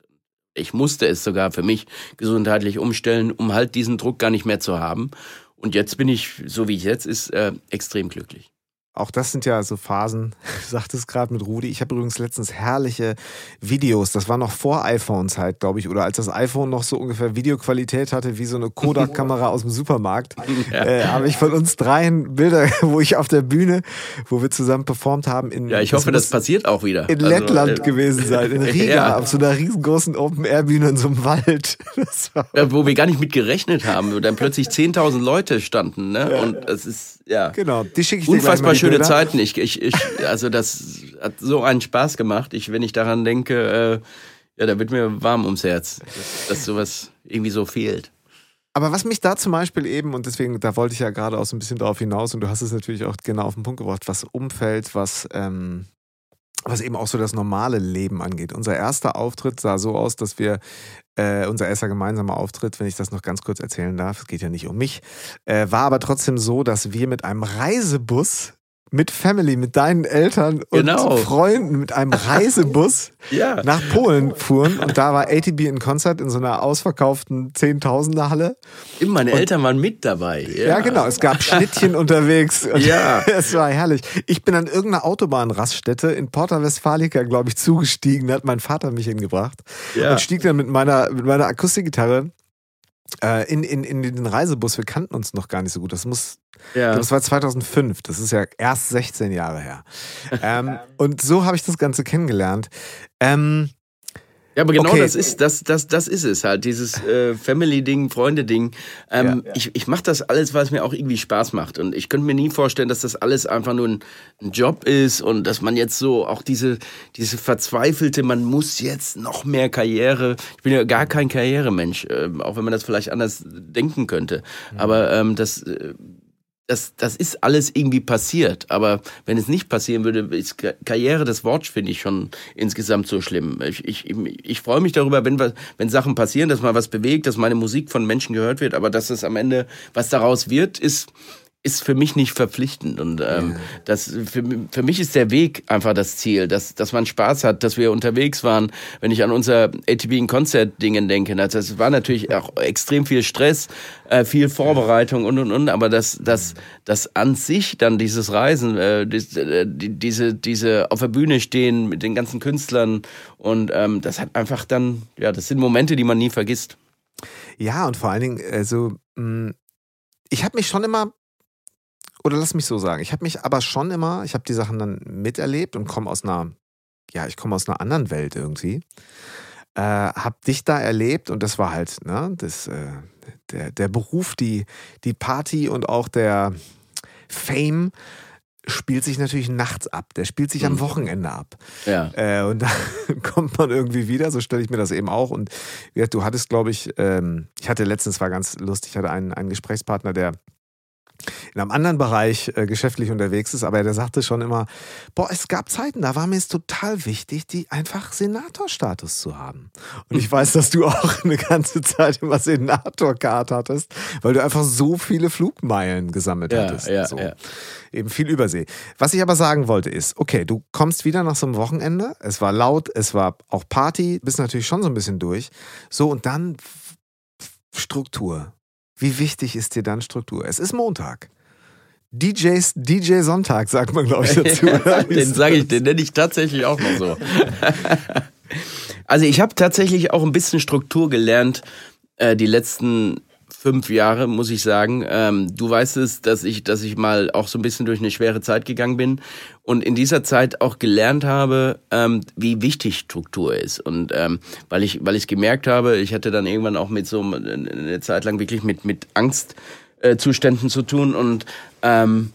ich musste es sogar für mich gesundheitlich umstellen, um halt diesen Druck gar nicht mehr zu haben. Und jetzt bin ich, so wie ich jetzt ist, äh, extrem glücklich. Auch das sind ja so Phasen, du sagtest gerade mit Rudi. Ich habe übrigens letztens herrliche Videos, das war noch vor iPhone-Zeit, glaube ich, oder als das iPhone noch so ungefähr Videoqualität hatte, wie so eine Kodak-Kamera aus dem Supermarkt. Ja. Äh, habe ich von uns dreien Bilder, wo ich auf der Bühne, wo wir zusammen performt haben. In, ja, ich hoffe, das passiert auch wieder. In also, Lettland äh, gewesen sein, in Riga, ja. auf so einer riesengroßen Open-Air-Bühne in so einem Wald. Ja, wo wir gar nicht mit gerechnet haben, wo dann plötzlich 10.000 Leute standen. Ne? Und es ist, ja. Genau, die schicke ich dir Unfassbar schöne Bilder. Zeiten. Ich, ich, ich, also das hat so einen Spaß gemacht. Ich, wenn ich daran denke, äh, ja, da wird mir warm ums Herz, dass, dass sowas irgendwie so fehlt. Aber was mich da zum Beispiel eben, und deswegen, da wollte ich ja gerade auch so ein bisschen darauf hinaus, und du hast es natürlich auch genau auf den Punkt gebracht, was Umfeld, was, ähm, was eben auch so das normale Leben angeht. Unser erster Auftritt sah so aus, dass wir äh, unser erster gemeinsamer Auftritt, wenn ich das noch ganz kurz erzählen darf, es geht ja nicht um mich, äh, war aber trotzdem so, dass wir mit einem Reisebus mit Family, mit deinen Eltern und Genau. Freunden mit einem Reisebus Ja. nach Polen fuhren. Und da war ATB in Konzert in so einer ausverkauften Zehntausender Halle. Eben, meine Eltern waren mit dabei. Ja, Ja, genau. Es gab Schnittchen unterwegs. Und Ja. Es war herrlich. Ich bin an irgendeiner Autobahnraststätte in Porta Westfalica, glaube ich, zugestiegen. Da hat mein Vater mich hingebracht. Ja. Und stieg dann mit meiner, mit meiner Akustikgitarre äh, in, in, in den Reisebus. Wir kannten uns noch gar nicht so gut. Das muss, Ja. glaube, das war 2005. Das ist ja erst 16 Jahre her. Ähm, und so habe ich das Ganze kennengelernt. Ähm, Ja, aber genau Okay. das ist das, das, das ist es halt, dieses äh, Family-Ding, Freunde-Ding. Ähm, Ich, ich mache das alles, weil es mir auch irgendwie Spaß macht. Und ich könnte mir nie vorstellen, dass das alles einfach nur ein, ein Job ist und dass man jetzt so auch diese, diese verzweifelte, man muss jetzt noch mehr Karriere. Ich bin ja gar kein Karrieremensch, äh, auch wenn man das vielleicht anders denken könnte. Aber ähm, das. Äh, das, das ist alles irgendwie passiert. Aber wenn es nicht passieren würde, ist Ka- Karriere, das Wort finde ich schon insgesamt so schlimm. Ich, ich, ich freue mich darüber, wenn, wenn Sachen passieren, dass mal was bewegt, dass meine Musik von Menschen gehört wird. Aber dass es am Ende, was daraus wird, ist, ist für mich nicht verpflichtend. Und ähm, das, für, für mich ist der Weg einfach das Ziel, dass, dass man Spaß hat, dass wir unterwegs waren. Wenn ich an unser ATB in Konzert-Dingen denke, das, das war natürlich auch extrem viel Stress, äh, viel Vorbereitung und und und. Aber das, das, das an sich dann dieses Reisen, äh, äh, die, diese, diese auf der Bühne stehen mit den ganzen Künstlern und ähm, das hat einfach dann, ja, das sind Momente, die man nie vergisst. Ja, und vor allen Dingen, also, mh, ich habe mich schon immer, oder lass mich so sagen, ich habe mich aber schon immer, ich habe die Sachen dann miterlebt und komme aus einer, ja, ich komme aus einer anderen Welt irgendwie. Äh, hab dich da erlebt und das war halt, ne, das, äh, der, der Beruf, die, die Party und auch der Fame spielt sich natürlich nachts ab. Der spielt sich am Mhm. Wochenende ab. Ja. Äh, und dann kommt man irgendwie wieder, so stelle ich mir das eben auch. Und ja, du hattest, glaube ich, ähm, ich hatte letztens, war ganz lustig, ich hatte einen, einen Gesprächspartner, der in einem anderen Bereich äh, geschäftlich unterwegs ist, aber der sagte schon immer, boah, es gab Zeiten, da war mir es total wichtig, die einfach Senatorstatus zu haben. Und ich weiß, dass du auch eine ganze Zeit immer Senatorcard hattest, weil du einfach so viele Flugmeilen gesammelt Ja, hattest. ja, so. ja. Eben viel Übersee. Was ich aber sagen wollte ist, okay, du kommst wieder nach so einem Wochenende, es war laut, es war auch Party, bist natürlich schon so ein bisschen durch. So, und dann Struktur. Wie wichtig ist dir dann Struktur? Es ist Montag. DJs, DJ Sonntag, sagt man, glaube ich, dazu. den sage ich, den nenne ich tatsächlich auch noch so. also ich habe tatsächlich auch ein bisschen Struktur gelernt äh, die letzten fünf Jahre, muss ich sagen. Ähm, du weißt es, dass ich, dass ich mal auch so ein bisschen durch eine schwere Zeit gegangen bin und in dieser Zeit auch gelernt habe, ähm, wie wichtig Struktur ist. Und ähm, weil ich, weil ich gemerkt habe, ich hatte dann irgendwann auch mit so eine Zeit lang wirklich mit mit Angstzuständen zu tun und ähm,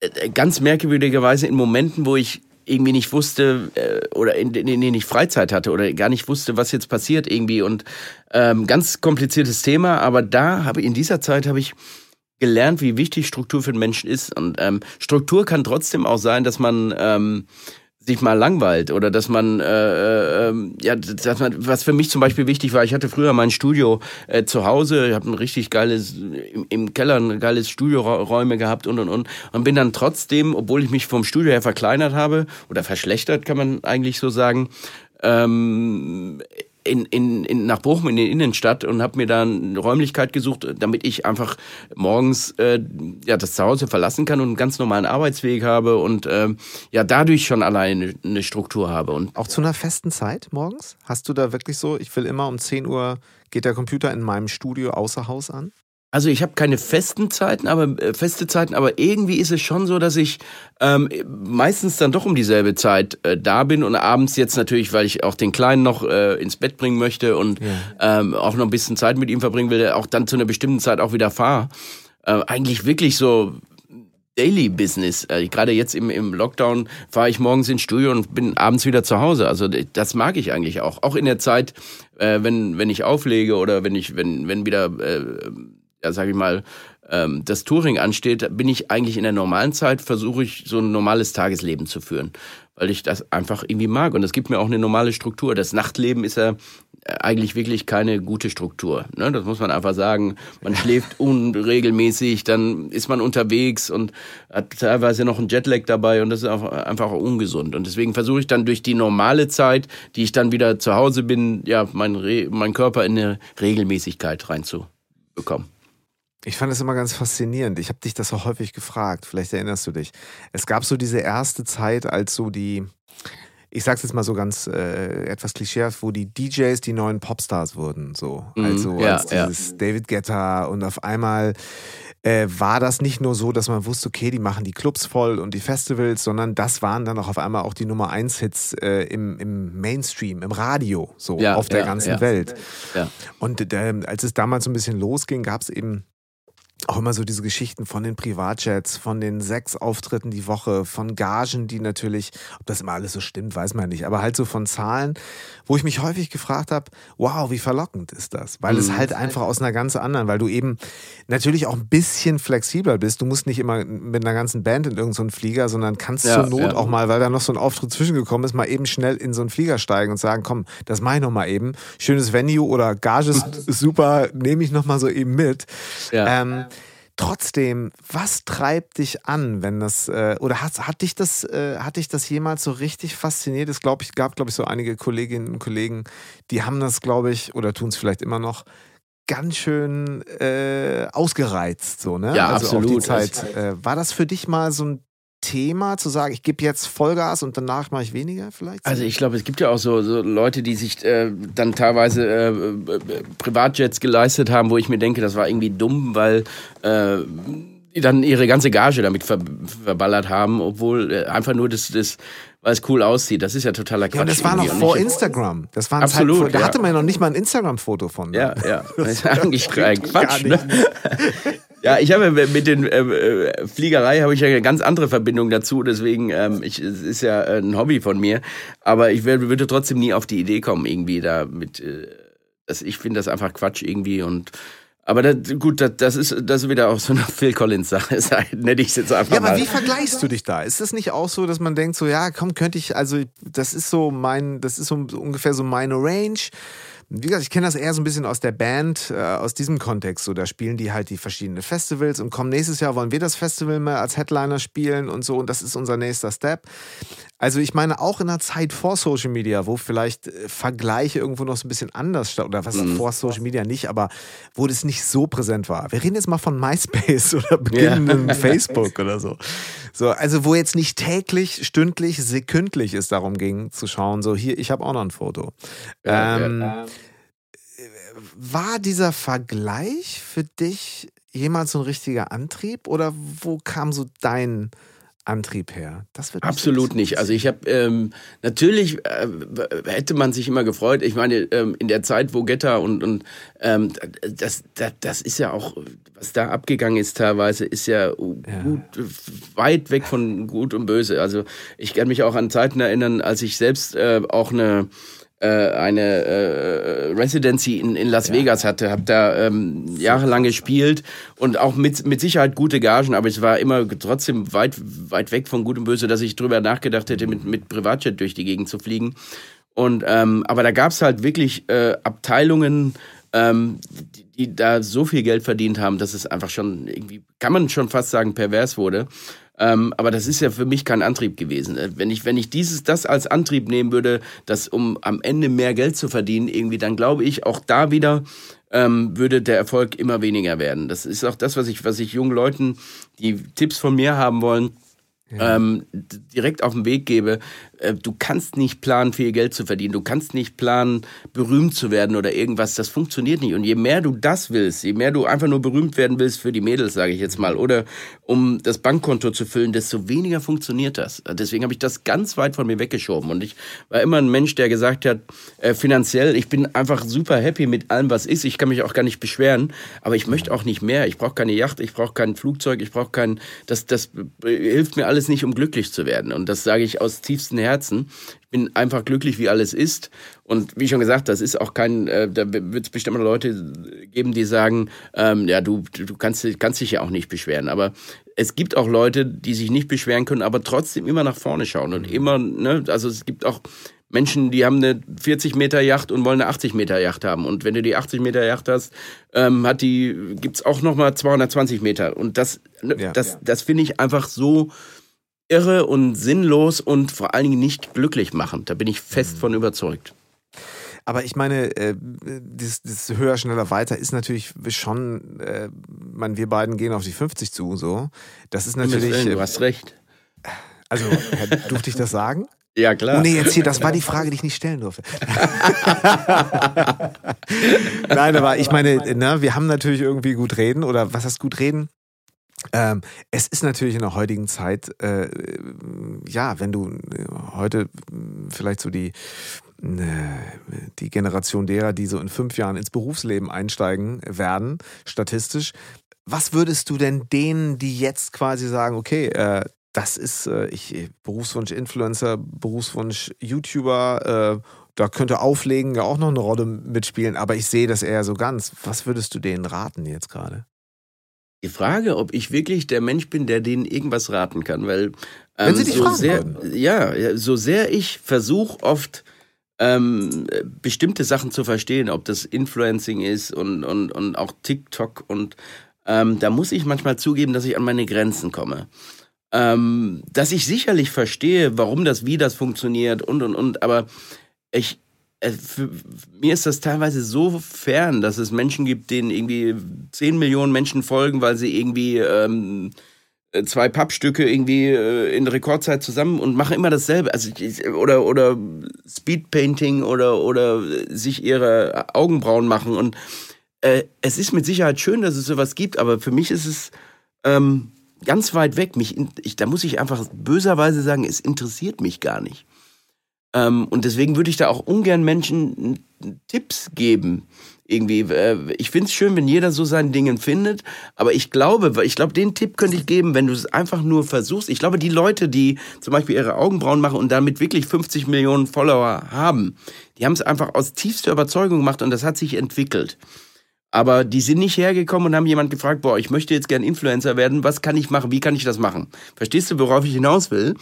äh, ganz merkwürdigerweise in Momenten, wo ich irgendwie nicht wusste äh, oder in denen ich Freizeit hatte oder gar nicht wusste, was jetzt passiert irgendwie und ähm, ganz kompliziertes Thema, aber da habe in dieser Zeit habe ich gelernt, wie wichtig Struktur für den Menschen ist. Und ähm, Struktur kann trotzdem auch sein, dass man ähm, sich mal langweilt oder dass man, äh, äh, ähm, ja, dass man, was für mich zum Beispiel wichtig war, ich hatte früher mein Studio äh, zu Hause, ich habe ein richtig geiles, im, im Keller ein geiles Studioräume gehabt und und und und bin dann trotzdem, obwohl ich mich vom Studio her verkleinert habe oder verschlechtert, kann man eigentlich so sagen, ähm, in, in, in, nach Bochum in die Innenstadt und habe mir da eine Räumlichkeit gesucht, damit ich einfach morgens äh, ja das Zuhause verlassen kann und einen ganz normalen Arbeitsweg habe und ähm, ja dadurch schon alleine eine Struktur habe. Und Auch zu einer festen Zeit morgens? Hast du da wirklich so, ich will immer um 10 Uhr geht der Computer in meinem Studio außer Haus an? Also ich habe keine festen Zeiten, aber äh, feste Zeiten, aber irgendwie ist es schon so, dass ich ähm, meistens dann doch um dieselbe Zeit äh, da bin und abends jetzt natürlich, weil ich auch den Kleinen noch äh, ins Bett bringen möchte und ähm, auch noch ein bisschen Zeit mit ihm verbringen will, auch dann zu einer bestimmten Zeit auch wieder fahre. Äh, eigentlich wirklich so Daily Business. Äh, Gerade jetzt im, im Lockdown fahre ich morgens ins Studio und bin abends wieder zu Hause. Also das mag ich eigentlich auch. Auch in der Zeit, äh, wenn, wenn ich auflege oder wenn ich, wenn, wenn wieder, äh, ja, sag ich mal, ähm, das Touring ansteht, bin ich eigentlich in der normalen Zeit, versuche ich so ein normales Tagesleben zu führen, weil ich das einfach irgendwie mag. Und es gibt mir auch eine normale Struktur. Das Nachtleben ist ja eigentlich wirklich keine gute Struktur. Ne? Das muss man einfach sagen. Man schläft unregelmäßig, dann ist man unterwegs und hat teilweise noch einen Jetlag dabei und das ist einfach ungesund. Und deswegen versuche ich dann durch die normale Zeit, die ich dann wieder zu Hause bin, ja, mein, Re mein Körper in eine Regelmäßigkeit reinzubekommen. Ich fand es immer ganz faszinierend. Ich habe dich das auch häufig gefragt. Vielleicht erinnerst du dich. Es gab so diese erste Zeit, als so die ich sag's jetzt mal so ganz äh, etwas klischeehaft, wo die DJs die neuen Popstars wurden. So. Mhm, also ja, als dieses ja. David Guetta und auf einmal äh, war das nicht nur so, dass man wusste, okay, die machen die Clubs voll und die Festivals, sondern das waren dann auch auf einmal auch die Nummer 1 Hits äh, im, im Mainstream, im Radio, so ja, auf der ganzen Welt. Und äh, als es damals so ein bisschen losging, gab es eben auch immer so diese Geschichten von den Privatjets, von den sechs Auftritten die Woche, von Gagen, die natürlich, ob das immer alles so stimmt, weiß man nicht, aber halt so von Zahlen, wo ich mich häufig gefragt habe, wow, wie verlockend ist das? Weil mhm. es halt einfach aus einer ganz anderen, weil du eben natürlich auch ein bisschen flexibler bist. Du musst nicht immer mit einer ganzen Band in irgendeinen so Flieger, sondern kannst ja, zur Not ja. auch mal, weil da noch so ein Auftritt zwischengekommen ist, mal eben schnell in so einen Flieger steigen und sagen, komm, das mach ich noch mal eben. Schönes Venue oder Gage ist super, nehme ich noch mal so eben mit. Ja. Ähm, Trotzdem, was treibt dich an, wenn das äh, oder hat, hat dich das äh, hat dich das jemals so richtig fasziniert? Es glaube ich gab glaube ich so einige Kolleginnen und Kollegen, die haben das glaube ich oder tun es vielleicht immer noch ganz schön äh, ausgereizt so ne? Ja also absolut. Auch die Zeit. Äh, war das für dich mal so ein Thema, zu sagen, ich gebe jetzt Vollgas und danach mache ich weniger vielleicht? Also ich glaube, es gibt ja auch so, so Leute, die sich äh, dann teilweise äh, äh, Privatjets geleistet haben, wo ich mir denke, das war irgendwie dumm, weil äh, dann ihre ganze Gage damit ver verballert haben, obwohl äh, einfach nur das, das weil es cool aussieht. Das ist ja totaler Quatsch. Ja, das war noch vor Instagram. Das war Absolut. Zeit, da ja. hatte man ja noch nicht mal ein Instagram-Foto von. Ne? Ja, ja. Das ist eigentlich Quatsch. Ne? Ja, ich habe mit den äh, äh, Fliegerei habe ich ja eine ganz andere Verbindung dazu. Deswegen, ähm, ich, es ist ja ein Hobby von mir. Aber ich wär, würde trotzdem nie auf die Idee kommen, irgendwie da mit. Äh, das, ich finde das einfach Quatsch irgendwie und aber das, gut, das, das, ist, das ist wieder auch so eine Phil Collins-Sache, nenne ich es jetzt einfach Ja, aber mal. wie vergleichst du dich da? Ist das nicht auch so, dass man denkt, so, ja, komm, könnte ich, also, das ist so mein, das ist so ungefähr so meine Range wie gesagt, ich kenne das eher so ein bisschen aus der Band, äh, aus diesem Kontext. So, da spielen die halt die verschiedenen Festivals und kommen nächstes Jahr wollen wir das Festival mal als Headliner spielen und so und das ist unser nächster Step. Also ich meine auch in der Zeit vor Social Media, wo vielleicht äh, Vergleiche irgendwo noch so ein bisschen anders statt oder was mhm. vor Social Media nicht, aber wo das nicht so präsent war. Wir reden jetzt mal von MySpace oder beginnendem ja. Facebook oder so. So, also wo jetzt nicht täglich, stündlich, sekündlich es darum ging zu schauen, so hier, ich habe auch noch ein Foto. Ja, ähm, ja. War dieser Vergleich für dich jemals so ein richtiger Antrieb oder wo kam so dein Antrieb her? Das wird Absolut nicht. Also ich habe ähm, natürlich äh, hätte man sich immer gefreut. Ich meine, ähm, in der Zeit, wo Getter und, und ähm, das, das, das ist ja auch, was da abgegangen ist teilweise, ist ja, ja. Gut, weit weg von Gut und Böse. Also ich kann mich auch an Zeiten erinnern, als ich selbst äh, auch eine eine äh, Residency in, in Las ja. Vegas hatte, habe da ähm, jahrelang gespielt und auch mit, mit Sicherheit gute Gagen, aber es war immer trotzdem weit, weit weg von Gut und Böse, dass ich drüber nachgedacht hätte, mit, mit Privatjet durch die Gegend zu fliegen. Und ähm, aber da gab's halt wirklich äh, Abteilungen, ähm, die, die da so viel Geld verdient haben, dass es einfach schon irgendwie, kann man schon fast sagen, pervers wurde. Ähm, aber das ist ja für mich kein Antrieb gewesen. Äh, wenn ich, wenn ich dieses, das als Antrieb nehmen würde, das um am Ende mehr Geld zu verdienen, irgendwie, dann glaube ich, auch da wieder ähm, würde der Erfolg immer weniger werden. Das ist auch das, was ich, was ich jungen Leuten, die Tipps von mir haben wollen, ja. ähm, direkt auf den Weg gebe. Äh, du kannst nicht planen, viel Geld zu verdienen. Du kannst nicht planen, berühmt zu werden oder irgendwas. Das funktioniert nicht. Und je mehr du das willst, je mehr du einfach nur berühmt werden willst für die Mädels, sage ich jetzt mal, oder um das Bankkonto zu füllen, desto weniger funktioniert das. Deswegen habe ich das ganz weit von mir weggeschoben. Und ich war immer ein Mensch, der gesagt hat, äh, finanziell, ich bin einfach super happy mit allem, was ist. Ich kann mich auch gar nicht beschweren, aber ich möchte auch nicht mehr. Ich brauche keine Yacht, ich brauche kein Flugzeug, ich brauche kein, das, das hilft mir alles nicht, um glücklich zu werden. Und das sage ich aus tiefstem Herzen Herzen. Ich bin einfach glücklich, wie alles ist. Und wie schon gesagt, das ist auch kein, äh, da wird es bestimmt Leute geben, die sagen, ähm, ja, du, du kannst, kannst dich ja auch nicht beschweren. Aber es gibt auch Leute, die sich nicht beschweren können, aber trotzdem immer nach vorne schauen und immer, ne, also es gibt auch Menschen, die haben eine 40 Meter Yacht und wollen eine 80 Meter Yacht haben. Und wenn du die 80 Meter Yacht hast, ähm, hat die, gibt's auch nochmal 220 Meter. Und das, ne, ja, das, ja. das finde ich einfach so irre und sinnlos und vor allen Dingen nicht glücklich machend. Da bin ich fest mhm. von überzeugt. Aber ich meine, äh, dieses, dieses höher, schneller, weiter ist natürlich schon, äh, man, wir beiden gehen auf die 50 zu, so. Das ist natürlich. Du hast recht. Also, durfte ich das sagen? Ja, klar. Nee, jetzt hier, das war die Frage, die ich nicht stellen durfte. Nein, aber ich meine, ne, wir haben natürlich irgendwie gut reden oder was heißt gut reden? Ähm, es ist natürlich in der heutigen Zeit, äh, ja, wenn du äh, heute vielleicht so die, äh, die Generation derer, die so in fünf Jahren ins Berufsleben einsteigen werden, statistisch, was würdest du denn denen, die jetzt quasi sagen, okay, äh, das ist äh, ich, Berufswunsch Influencer, Berufswunsch YouTuber, äh, da könnte Auflegen ja auch noch eine Rolle mitspielen, aber ich sehe das eher so ganz. Was würdest du denen raten jetzt gerade? Die Frage, ob ich wirklich der Mensch bin, der denen irgendwas raten kann, weil ähm, Wenn Sie dich so fragen sehr, ja, so sehr ich versuche oft ähm, bestimmte Sachen zu verstehen, ob das Influencing ist und, und, und auch TikTok und ähm, da muss ich manchmal zugeben, dass ich an meine Grenzen komme. Ähm, dass ich sicherlich verstehe, warum das, wie das funktioniert und und und, aber ich, für, mir ist das teilweise so fern, dass es Menschen gibt, denen irgendwie 10 Millionen Menschen folgen, weil sie irgendwie ähm, zwei Pappstücke irgendwie äh, in Rekordzeit zusammen und machen immer dasselbe. Also oder oder Speedpainting oder oder sich ihre Augenbrauen machen und äh, es ist mit Sicherheit schön, dass es sowas gibt, aber für mich ist es ähm, ganz weit weg. Mich, ich, da muss ich einfach böserweise sagen, es interessiert mich gar nicht. Ähm, und deswegen würde ich da auch ungern Menschen Tipps geben. Irgendwie, äh, ich finde es schön, wenn jeder so seinen Dingen findet, aber ich glaube, ich glaube, den Tipp könnte ich geben, wenn du es einfach nur versuchst. Ich glaube, die Leute, die zum Beispiel ihre Augenbrauen machen und damit wirklich 50 Millionen Follower haben, die haben es einfach aus tiefster Überzeugung gemacht und das hat sich entwickelt. Aber die sind nicht hergekommen und haben jemand gefragt, boah, ich möchte jetzt gern Influencer werden, was kann ich machen, wie kann ich das machen? Verstehst du, worauf ich hinaus will?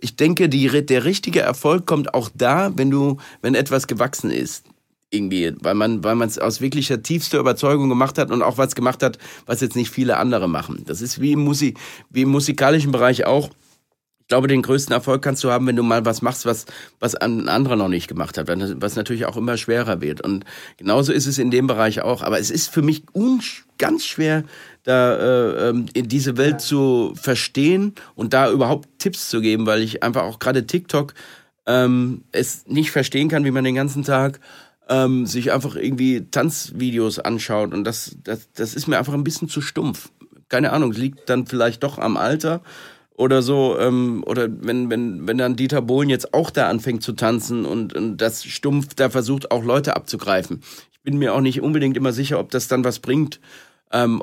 Ich denke, die, der richtige Erfolg kommt auch da, wenn du, wenn etwas gewachsen ist. Irgendwie, weil man, weil man es aus wirklicher tiefster Überzeugung gemacht hat und auch was gemacht hat, was jetzt nicht viele andere machen. Das ist wie im, Musik, wie im musikalischen Bereich auch glaube, den größten Erfolg kannst du haben, wenn du mal was machst, was, was ein anderer noch nicht gemacht hat, was natürlich auch immer schwerer wird. Und genauso ist es in dem Bereich auch. Aber es ist für mich ganz schwer, da äh, ähm, in diese Welt ja. zu verstehen und da überhaupt Tipps zu geben, weil ich einfach auch gerade TikTok ähm, es nicht verstehen kann, wie man den ganzen Tag ähm, sich einfach irgendwie Tanzvideos anschaut. Und das, das, das ist mir einfach ein bisschen zu stumpf. Keine Ahnung, es liegt dann vielleicht doch am Alter oder so, ähm, oder wenn, wenn, wenn dann Dieter Bohlen jetzt auch da anfängt zu tanzen und, und das stumpf da versucht, auch Leute abzugreifen. Ich bin mir auch nicht unbedingt immer sicher, ob das dann was bringt, ähm,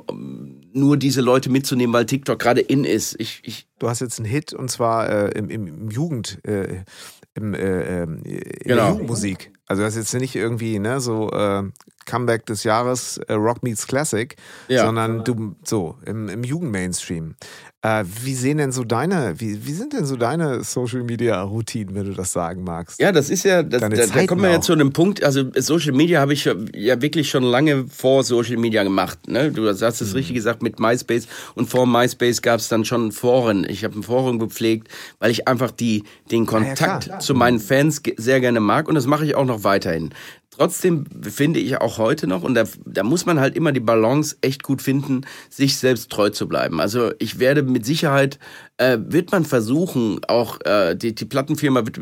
nur diese Leute mitzunehmen, weil TikTok gerade in ist. Ich, ich du hast jetzt einen Hit und zwar äh, im, im Jugend, äh, im, äh, ähm, in genau. der Jugendmusik. Also das ist jetzt nicht irgendwie ne, so äh, Comeback des Jahres äh, Rock Meets Classic, ja. sondern du so im, im Jugendmainstream. Äh, wie sehen denn so deine, wie, wie sind denn so deine Social Media Routinen, wenn du das sagen magst? Ja, das ist ja, das, da, da kommen wir ja zu einem Punkt. Also Social Media habe ich ja wirklich schon lange vor Social Media gemacht. Ne? Du hast es mhm. richtig gesagt mit MySpace und vor MySpace gab es dann schon Foren. Ich habe ein Forum gepflegt, weil ich einfach die, den Kontakt ja, ja, zu meinen Fans sehr gerne mag und das mache ich auch noch weiterhin. Trotzdem finde ich auch heute noch, und da, da muss man halt immer die Balance echt gut finden, sich selbst treu zu bleiben. Also ich werde mit Sicherheit äh, wird man versuchen, auch äh, die, die Plattenfirma wird,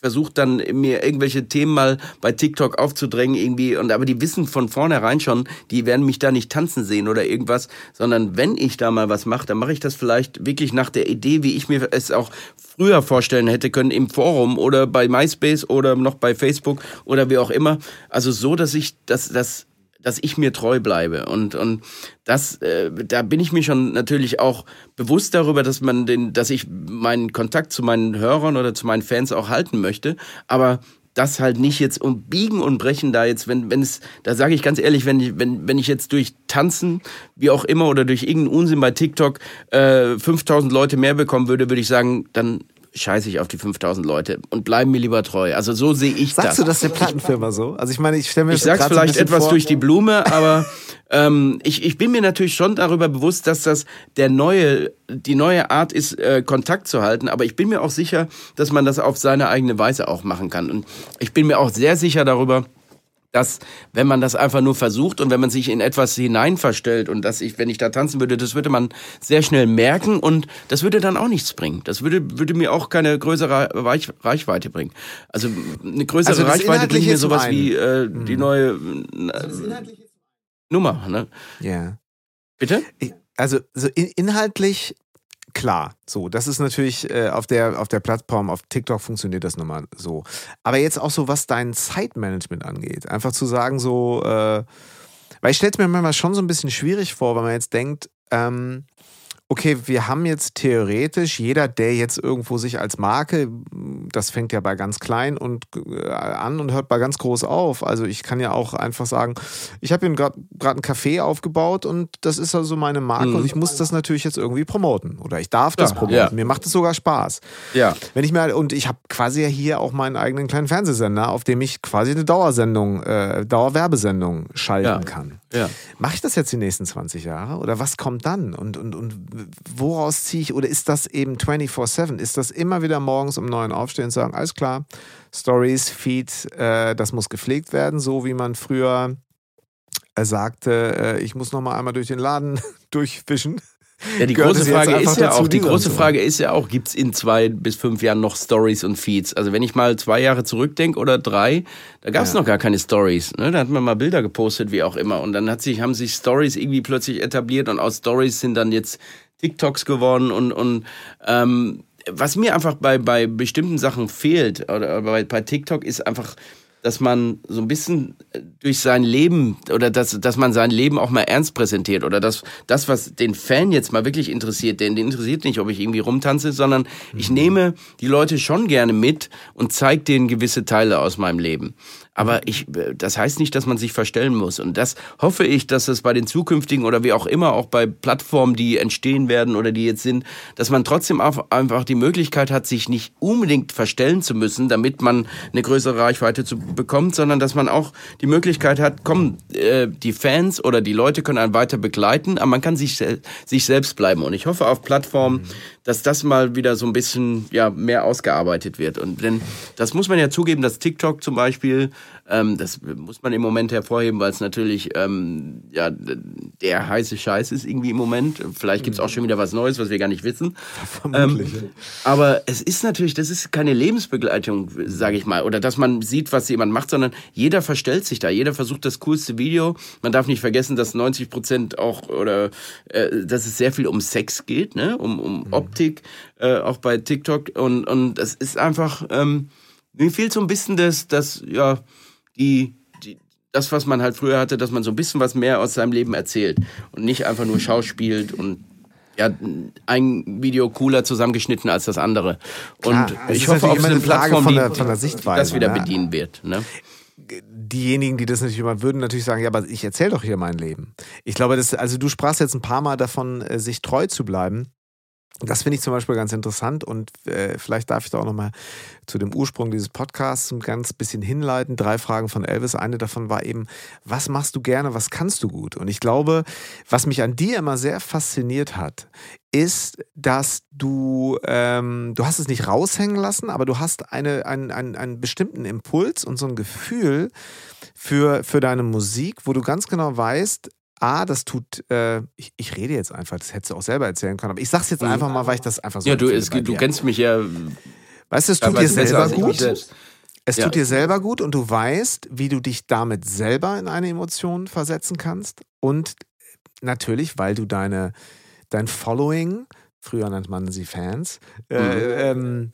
versucht dann mir irgendwelche Themen mal bei TikTok aufzudrängen irgendwie und aber die wissen von vornherein schon, die werden mich da nicht tanzen sehen oder irgendwas, sondern wenn ich da mal was mache, dann mache ich das vielleicht wirklich nach der Idee, wie ich mir es auch früher vorstellen hätte können im Forum oder bei MySpace oder noch bei Facebook oder wie auch immer. Also so, dass ich, dass, dass dass ich mir treu bleibe. Und, und das, äh, da bin ich mir schon natürlich auch bewusst darüber, dass man den, dass ich meinen Kontakt zu meinen Hörern oder zu meinen Fans auch halten möchte. Aber das halt nicht jetzt um Biegen und Brechen da jetzt, wenn, wenn es, da sage ich ganz ehrlich, wenn ich, wenn, wenn ich jetzt durch Tanzen, wie auch immer, oder durch irgendeinen Unsinn bei TikTok äh, 5000 Leute mehr bekommen würde, würde ich sagen, dann scheiße ich auf die 5000 Leute und bleiben mir lieber treu. Also so sehe ich Sagst das. Sagst du das der Plattenfirma so? Also ich meine, ich stelle mir Ich sag's vielleicht etwas vor. durch die Blume, aber ähm, ich, ich bin mir natürlich schon darüber bewusst, dass das der neue, die neue Art ist, äh, Kontakt zu halten. Aber ich bin mir auch sicher, dass man das auf seine eigene Weise auch machen kann. Und ich bin mir auch sehr sicher darüber, dass wenn man das einfach nur versucht und wenn man sich in etwas hineinverstellt und dass ich, wenn ich da tanzen würde, das würde man sehr schnell merken und das würde dann auch nichts bringen. Das würde, würde mir auch keine größere Reich, Reichweite bringen. Also eine größere also Reichweite bringt mir sowas wie äh, mhm. die neue äh, Nummer. Ne? Ja. Bitte? Also so inhaltlich klar, so, das ist natürlich äh, auf der auf der Plattform, auf TikTok funktioniert das nochmal so. Aber jetzt auch so, was dein Zeitmanagement angeht, einfach zu sagen so, äh, weil ich stelle es mir manchmal schon so ein bisschen schwierig vor, wenn man jetzt denkt, ähm, okay, wir haben jetzt theoretisch jeder, der jetzt irgendwo sich als Marke, das fängt ja bei ganz klein und äh, an und hört bei ganz groß auf. Also ich kann ja auch einfach sagen, ich habe hier gerade ein Café aufgebaut und das ist also meine Marke mhm. und ich muss das natürlich jetzt irgendwie promoten oder ich darf das ja, promoten. Ja. Mir macht es sogar Spaß. Ja. Wenn ich mir und ich habe quasi ja hier auch meinen eigenen kleinen Fernsehsender, auf dem ich quasi eine Dauersendung, äh, Dauerwerbesendung schalten ja. kann. Ja. Mache ich das jetzt die nächsten 20 Jahre oder was kommt dann und und und woraus ziehe ich, oder ist das eben 24-7? Ist das immer wieder morgens um neun aufstehen und sagen, alles klar, Stories, Feed, äh, das muss gepflegt werden, so wie man früher äh, sagte, äh, ich muss noch mal einmal durch den Laden durchfischen. Ja, die große Frage ist ja auch, die große. Frage ist ja auch, gibt es in zwei bis fünf Jahren noch Stories und Feeds? Also wenn ich mal zwei Jahre zurückdenke oder drei, da gab es ja. noch gar keine Stories. Ne? Da hat man mal Bilder gepostet, wie auch immer. Und dann hat sich, haben sich Stories irgendwie plötzlich etabliert und aus Stories sind dann jetzt TikToks geworden und, und ähm, was mir einfach bei, bei bestimmten Sachen fehlt, oder bei, bei TikTok, ist einfach dass man so ein bisschen durch sein Leben oder dass, dass man sein Leben auch mal ernst präsentiert oder dass das, was den Fan jetzt mal wirklich interessiert, den, den interessiert nicht, ob ich irgendwie rumtanze, sondern ich mhm. nehme die Leute schon gerne mit und zeige denen gewisse Teile aus meinem Leben. Aber ich, äh, das heißt nicht, dass man sich verstellen muss. Und das hoffe ich, dass es bei den zukünftigen oder wie auch immer, auch bei Plattformen, die entstehen werden oder die jetzt sind, dass man trotzdem einfach die Möglichkeit hat, sich nicht unbedingt verstellen zu müssen, damit man eine größere Reichweite zu bekommt, sondern dass man auch die Möglichkeit hat, komm, äh, die Fans oder die Leute können einen weiter begleiten, aber man kann sich, sich selbst bleiben. Und ich hoffe auf Plattformen, mhm. Dass das mal wieder so ein bisschen ja, mehr ausgearbeitet wird. Und denn das muss man ja zugeben, dass TikTok zum Beispiel ähm, das muss man im Moment hervorheben, weil es natürlich ähm, ja, der heiße Scheiß ist irgendwie im Moment. Vielleicht gibt es auch schon wieder was Neues, was wir gar nicht wissen. Vermutlich. Ähm, aber es ist natürlich, das ist keine Lebensbegleitung, sage ich mal, oder dass man sieht, was jemand macht, sondern jeder verstellt sich da. Jeder versucht das coolste Video. Man darf nicht vergessen, dass 90 Prozent auch oder äh, dass es sehr viel um Sex geht, ne? um, um mhm. Optik, äh, auch bei TikTok. Und, und das ist einfach. Ähm, mir fehlt so ein bisschen das, das, ja, die, die, das, was man halt früher hatte, dass man so ein bisschen was mehr aus seinem Leben erzählt und nicht einfach nur schauspielt und ja, ein Video cooler zusammengeschnitten als das andere. Klar, und ich hoffe auf eine Plattform, von der, von der Sichtweise, das wieder ne? bedienen wird. Ne? diejenigen, die das natürlich immer würden, natürlich sagen, ja, aber ich erzähle doch hier mein Leben. Ich glaube, das, also du sprachst jetzt ein paar Mal davon, äh, sich treu zu bleiben. Das finde ich zum Beispiel ganz interessant und äh, vielleicht darf ich da auch nochmal zu dem Ursprung dieses Podcasts ein ganz bisschen hinleiten. Drei Fragen von Elvis. Eine davon war eben, was machst du gerne, was kannst du gut? Und ich glaube, was mich an dir immer sehr fasziniert hat, ist, dass du, ähm, du hast es nicht raushängen lassen, aber du hast eine, einen, einen, einen bestimmten Impuls und so ein Gefühl für, für deine Musik, wo du ganz genau weißt, A, das tut, äh, ich, ich, rede jetzt einfach, das hättest du auch selber erzählen können, aber ich sag's jetzt einfach mal, weil ich das einfach so. Ja, du, es, du kennst mich ja. Weißt du, es tut dir selber gut. Es ja. tut dir selber gut und du weißt, wie du dich damit selber in eine Emotion versetzen kannst. Und natürlich, weil du deine, dein Following, früher nannte man sie Fans, äh, mhm. ähm,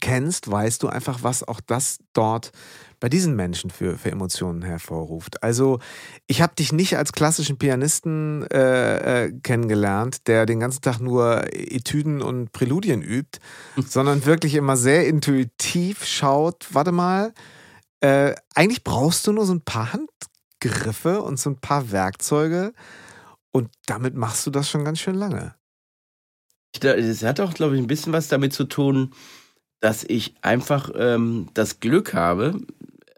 kennst, weißt du einfach, was auch das dort bei diesen Menschen für, für Emotionen hervorruft. Also ich habe dich nicht als klassischen Pianisten äh, äh, kennengelernt, der den ganzen Tag nur Etüden und Präludien übt, sondern wirklich immer sehr intuitiv schaut, warte mal, äh, eigentlich brauchst du nur so ein paar Handgriffe und so ein paar Werkzeuge und damit machst du das schon ganz schön lange. Es hat auch, glaube ich, ein bisschen was damit zu tun, dass ich einfach ähm, das Glück habe,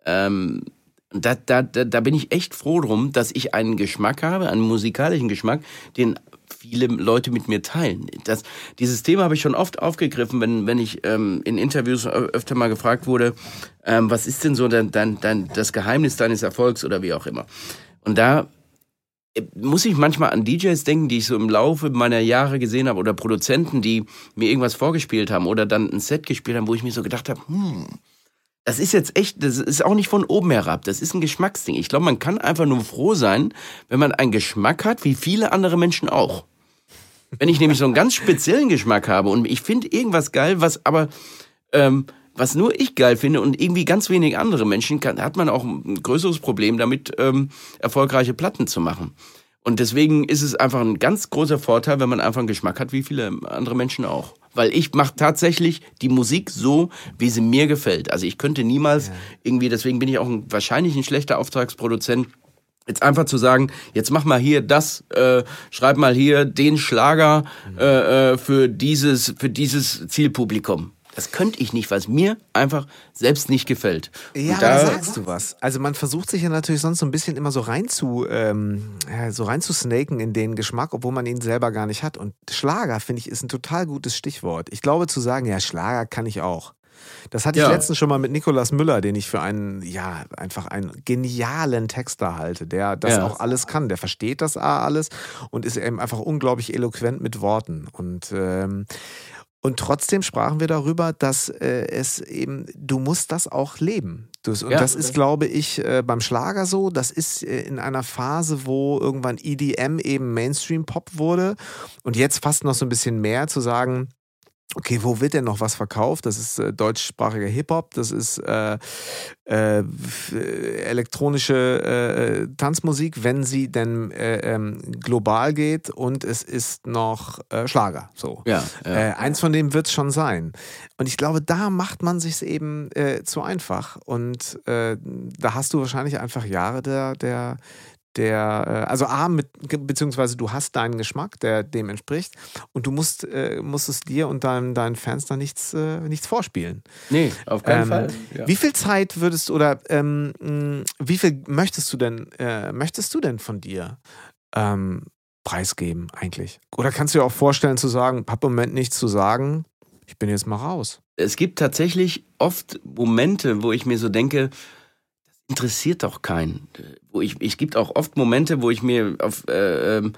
ähm, da, da, da, da bin ich echt froh drum, dass ich einen Geschmack habe, einen musikalischen Geschmack, den viele Leute mit mir teilen. Das, dieses Thema habe ich schon oft aufgegriffen, wenn, wenn ich ähm, in Interviews öfter mal gefragt wurde, ähm, was ist denn so dein, dein, dein, das Geheimnis deines Erfolgs oder wie auch immer. Und da muss ich manchmal an DJs denken, die ich so im Laufe meiner Jahre gesehen habe oder Produzenten, die mir irgendwas vorgespielt haben oder dann ein Set gespielt haben, wo ich mir so gedacht habe, hm, das ist jetzt echt, das ist auch nicht von oben herab, das ist ein Geschmacksding. Ich glaube, man kann einfach nur froh sein, wenn man einen Geschmack hat, wie viele andere Menschen auch. Wenn ich nämlich so einen ganz speziellen Geschmack habe und ich finde irgendwas geil, was aber ähm, was nur ich geil finde und irgendwie ganz wenig andere Menschen, kann, hat man auch ein größeres Problem damit, ähm, erfolgreiche Platten zu machen. Und deswegen ist es einfach ein ganz großer Vorteil, wenn man einfach einen Geschmack hat, wie viele andere Menschen auch. Weil ich mache tatsächlich die Musik so, wie sie mir gefällt. Also ich könnte niemals ja. irgendwie, deswegen bin ich auch ein, wahrscheinlich ein schlechter Auftragsproduzent, Jetzt einfach zu sagen, jetzt mach mal hier das, äh, schreib mal hier den Schlager äh, äh für dieses für dieses Zielpublikum. Das könnte ich nicht, weil es mir einfach selbst nicht gefällt. Ja, da, sagst du was. Also man versucht sich ja natürlich sonst so ein bisschen immer so rein zu, ähm, so rein zu snaken in den Geschmack, obwohl man ihn selber gar nicht hat. Und Schlager, finde ich, ist ein total gutes Stichwort. Ich glaube zu sagen, ja, Schlager kann ich auch. Das hatte ich ja. letztens schon mal mit Nikolaus Müller, den ich für einen, ja, einfach einen genialen Texter halte, der das ja. auch alles kann. Der versteht das alles und ist eben einfach unglaublich eloquent mit Worten. Und ähm, und trotzdem sprachen wir darüber, dass äh, es eben, du musst das auch leben. Das, und ja, das ist, glaube ich, äh, beim Schlager so. Das ist äh, in einer Phase, wo irgendwann EDM eben Mainstream-Pop wurde. Und jetzt fast noch so ein bisschen mehr zu sagen, Okay, wo wird denn noch was verkauft? Das ist äh, deutschsprachiger Hip-Hop, das ist äh, äh, elektronische äh, Tanzmusik, wenn sie denn äh, ähm, global geht und es ist noch äh, Schlager. So. Ja, ja. eins von dem wird es schon sein. Und ich glaube, da macht man sich eben zu einfach. Und da hast du wahrscheinlich einfach Jahre der, der, der, äh, also A, mit, beziehungsweise du hast deinen Geschmack, der dem entspricht und du musst, äh, musst es dir und deinen, deinen Fans da nichts, äh, nichts vorspielen. Nee, auf keinen ähm, Fall. Ja. Wie viel Zeit würdest du oder ähm, wie viel möchtest du denn, äh, möchtest du denn von dir ähm, preisgeben eigentlich? Oder kannst du dir auch vorstellen zu sagen, hab im Moment nichts zu sagen, ich bin jetzt mal raus? Es gibt tatsächlich oft Momente, wo ich mir so denke, interessiert doch keinen. Wo ich, es gibt auch oft Momente, wo ich mir auf äh, ähm,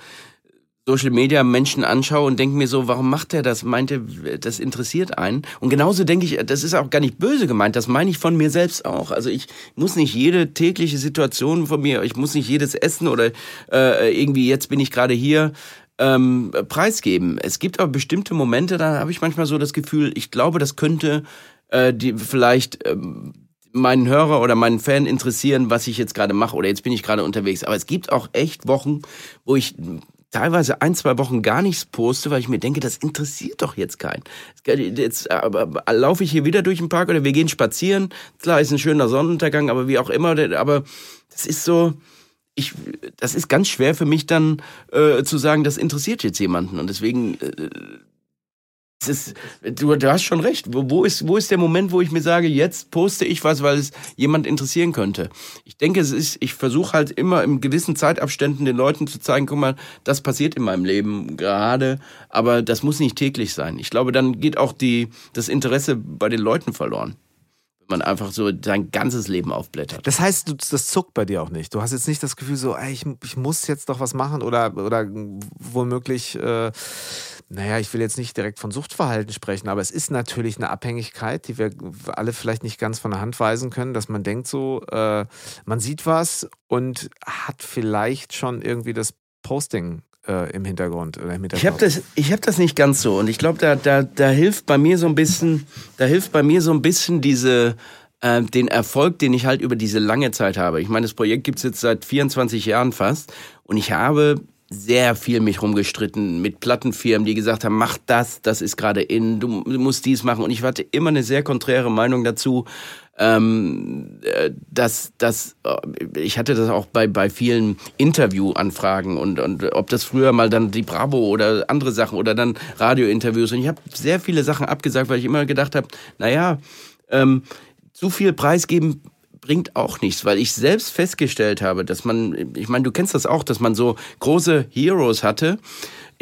Social Media Menschen anschaue und denke mir so, warum macht er das? Meint er, das interessiert einen? Und genauso denke ich, das ist auch gar nicht böse gemeint, das meine ich von mir selbst auch. Also ich muss nicht jede tägliche Situation von mir, ich muss nicht jedes Essen oder äh, irgendwie jetzt bin ich gerade hier ähm, preisgeben. Es gibt aber bestimmte Momente, da habe ich manchmal so das Gefühl, ich glaube, das könnte äh, die vielleicht ähm, meinen Hörer oder meinen Fan interessieren, was ich jetzt gerade mache oder jetzt bin ich gerade unterwegs. Aber es gibt auch echt Wochen, wo ich teilweise ein, zwei Wochen gar nichts poste, weil ich mir denke, das interessiert doch jetzt keinen. Jetzt äh, laufe ich hier wieder durch den Park oder wir gehen spazieren. Klar, ist ein schöner Sonnenuntergang, aber wie auch immer. Aber das ist so, ich, das ist ganz schwer für mich dann äh, zu sagen, das interessiert jetzt jemanden. Und deswegen äh, ist, du, du, hast schon recht. Wo, wo, ist, wo ist der Moment, wo ich mir sage, jetzt poste ich was, weil es jemand interessieren könnte? Ich denke, es ist, ich versuche halt immer in gewissen Zeitabständen den Leuten zu zeigen, guck mal, das passiert in meinem Leben gerade, aber das muss nicht täglich sein. Ich glaube, dann geht auch die, das Interesse bei den Leuten verloren man einfach so sein ganzes Leben aufblättert. Das heißt, das zuckt bei dir auch nicht. Du hast jetzt nicht das Gefühl so, ey, ich, ich muss jetzt doch was machen oder, oder womöglich äh, naja, ich will jetzt nicht direkt von Suchtverhalten sprechen, aber es ist natürlich eine Abhängigkeit, die wir alle vielleicht nicht ganz von der Hand weisen können, dass man denkt so, äh, man sieht was und hat vielleicht schon irgendwie das Posting äh, im Hintergrund oder im Ich habe das, ich hab das nicht ganz so. Und ich glaube, da, da, da hilft bei mir so ein bisschen, da hilft bei mir so ein bisschen diese, äh, den Erfolg, den ich halt über diese lange Zeit habe. Ich meine, das Projekt gibt's jetzt seit 24 Jahren fast. Und ich habe sehr viel mich rumgestritten mit Plattenfirmen, die gesagt haben, mach das, das ist gerade in, du, du musst dies machen. Und ich hatte immer eine sehr konträre Meinung dazu ähm, äh, dass das, äh, ich hatte das auch bei, bei vielen Interviewanfragen und, und ob das früher mal dann die Bravo oder andere Sachen oder dann Radiointerviews. Und ich habe sehr viele Sachen abgesagt, weil ich immer gedacht habe, naja, ähm, zu viel preisgeben bringt auch nichts, weil ich selbst festgestellt habe, dass man, ich meine, du kennst das auch, dass man so große Heroes hatte,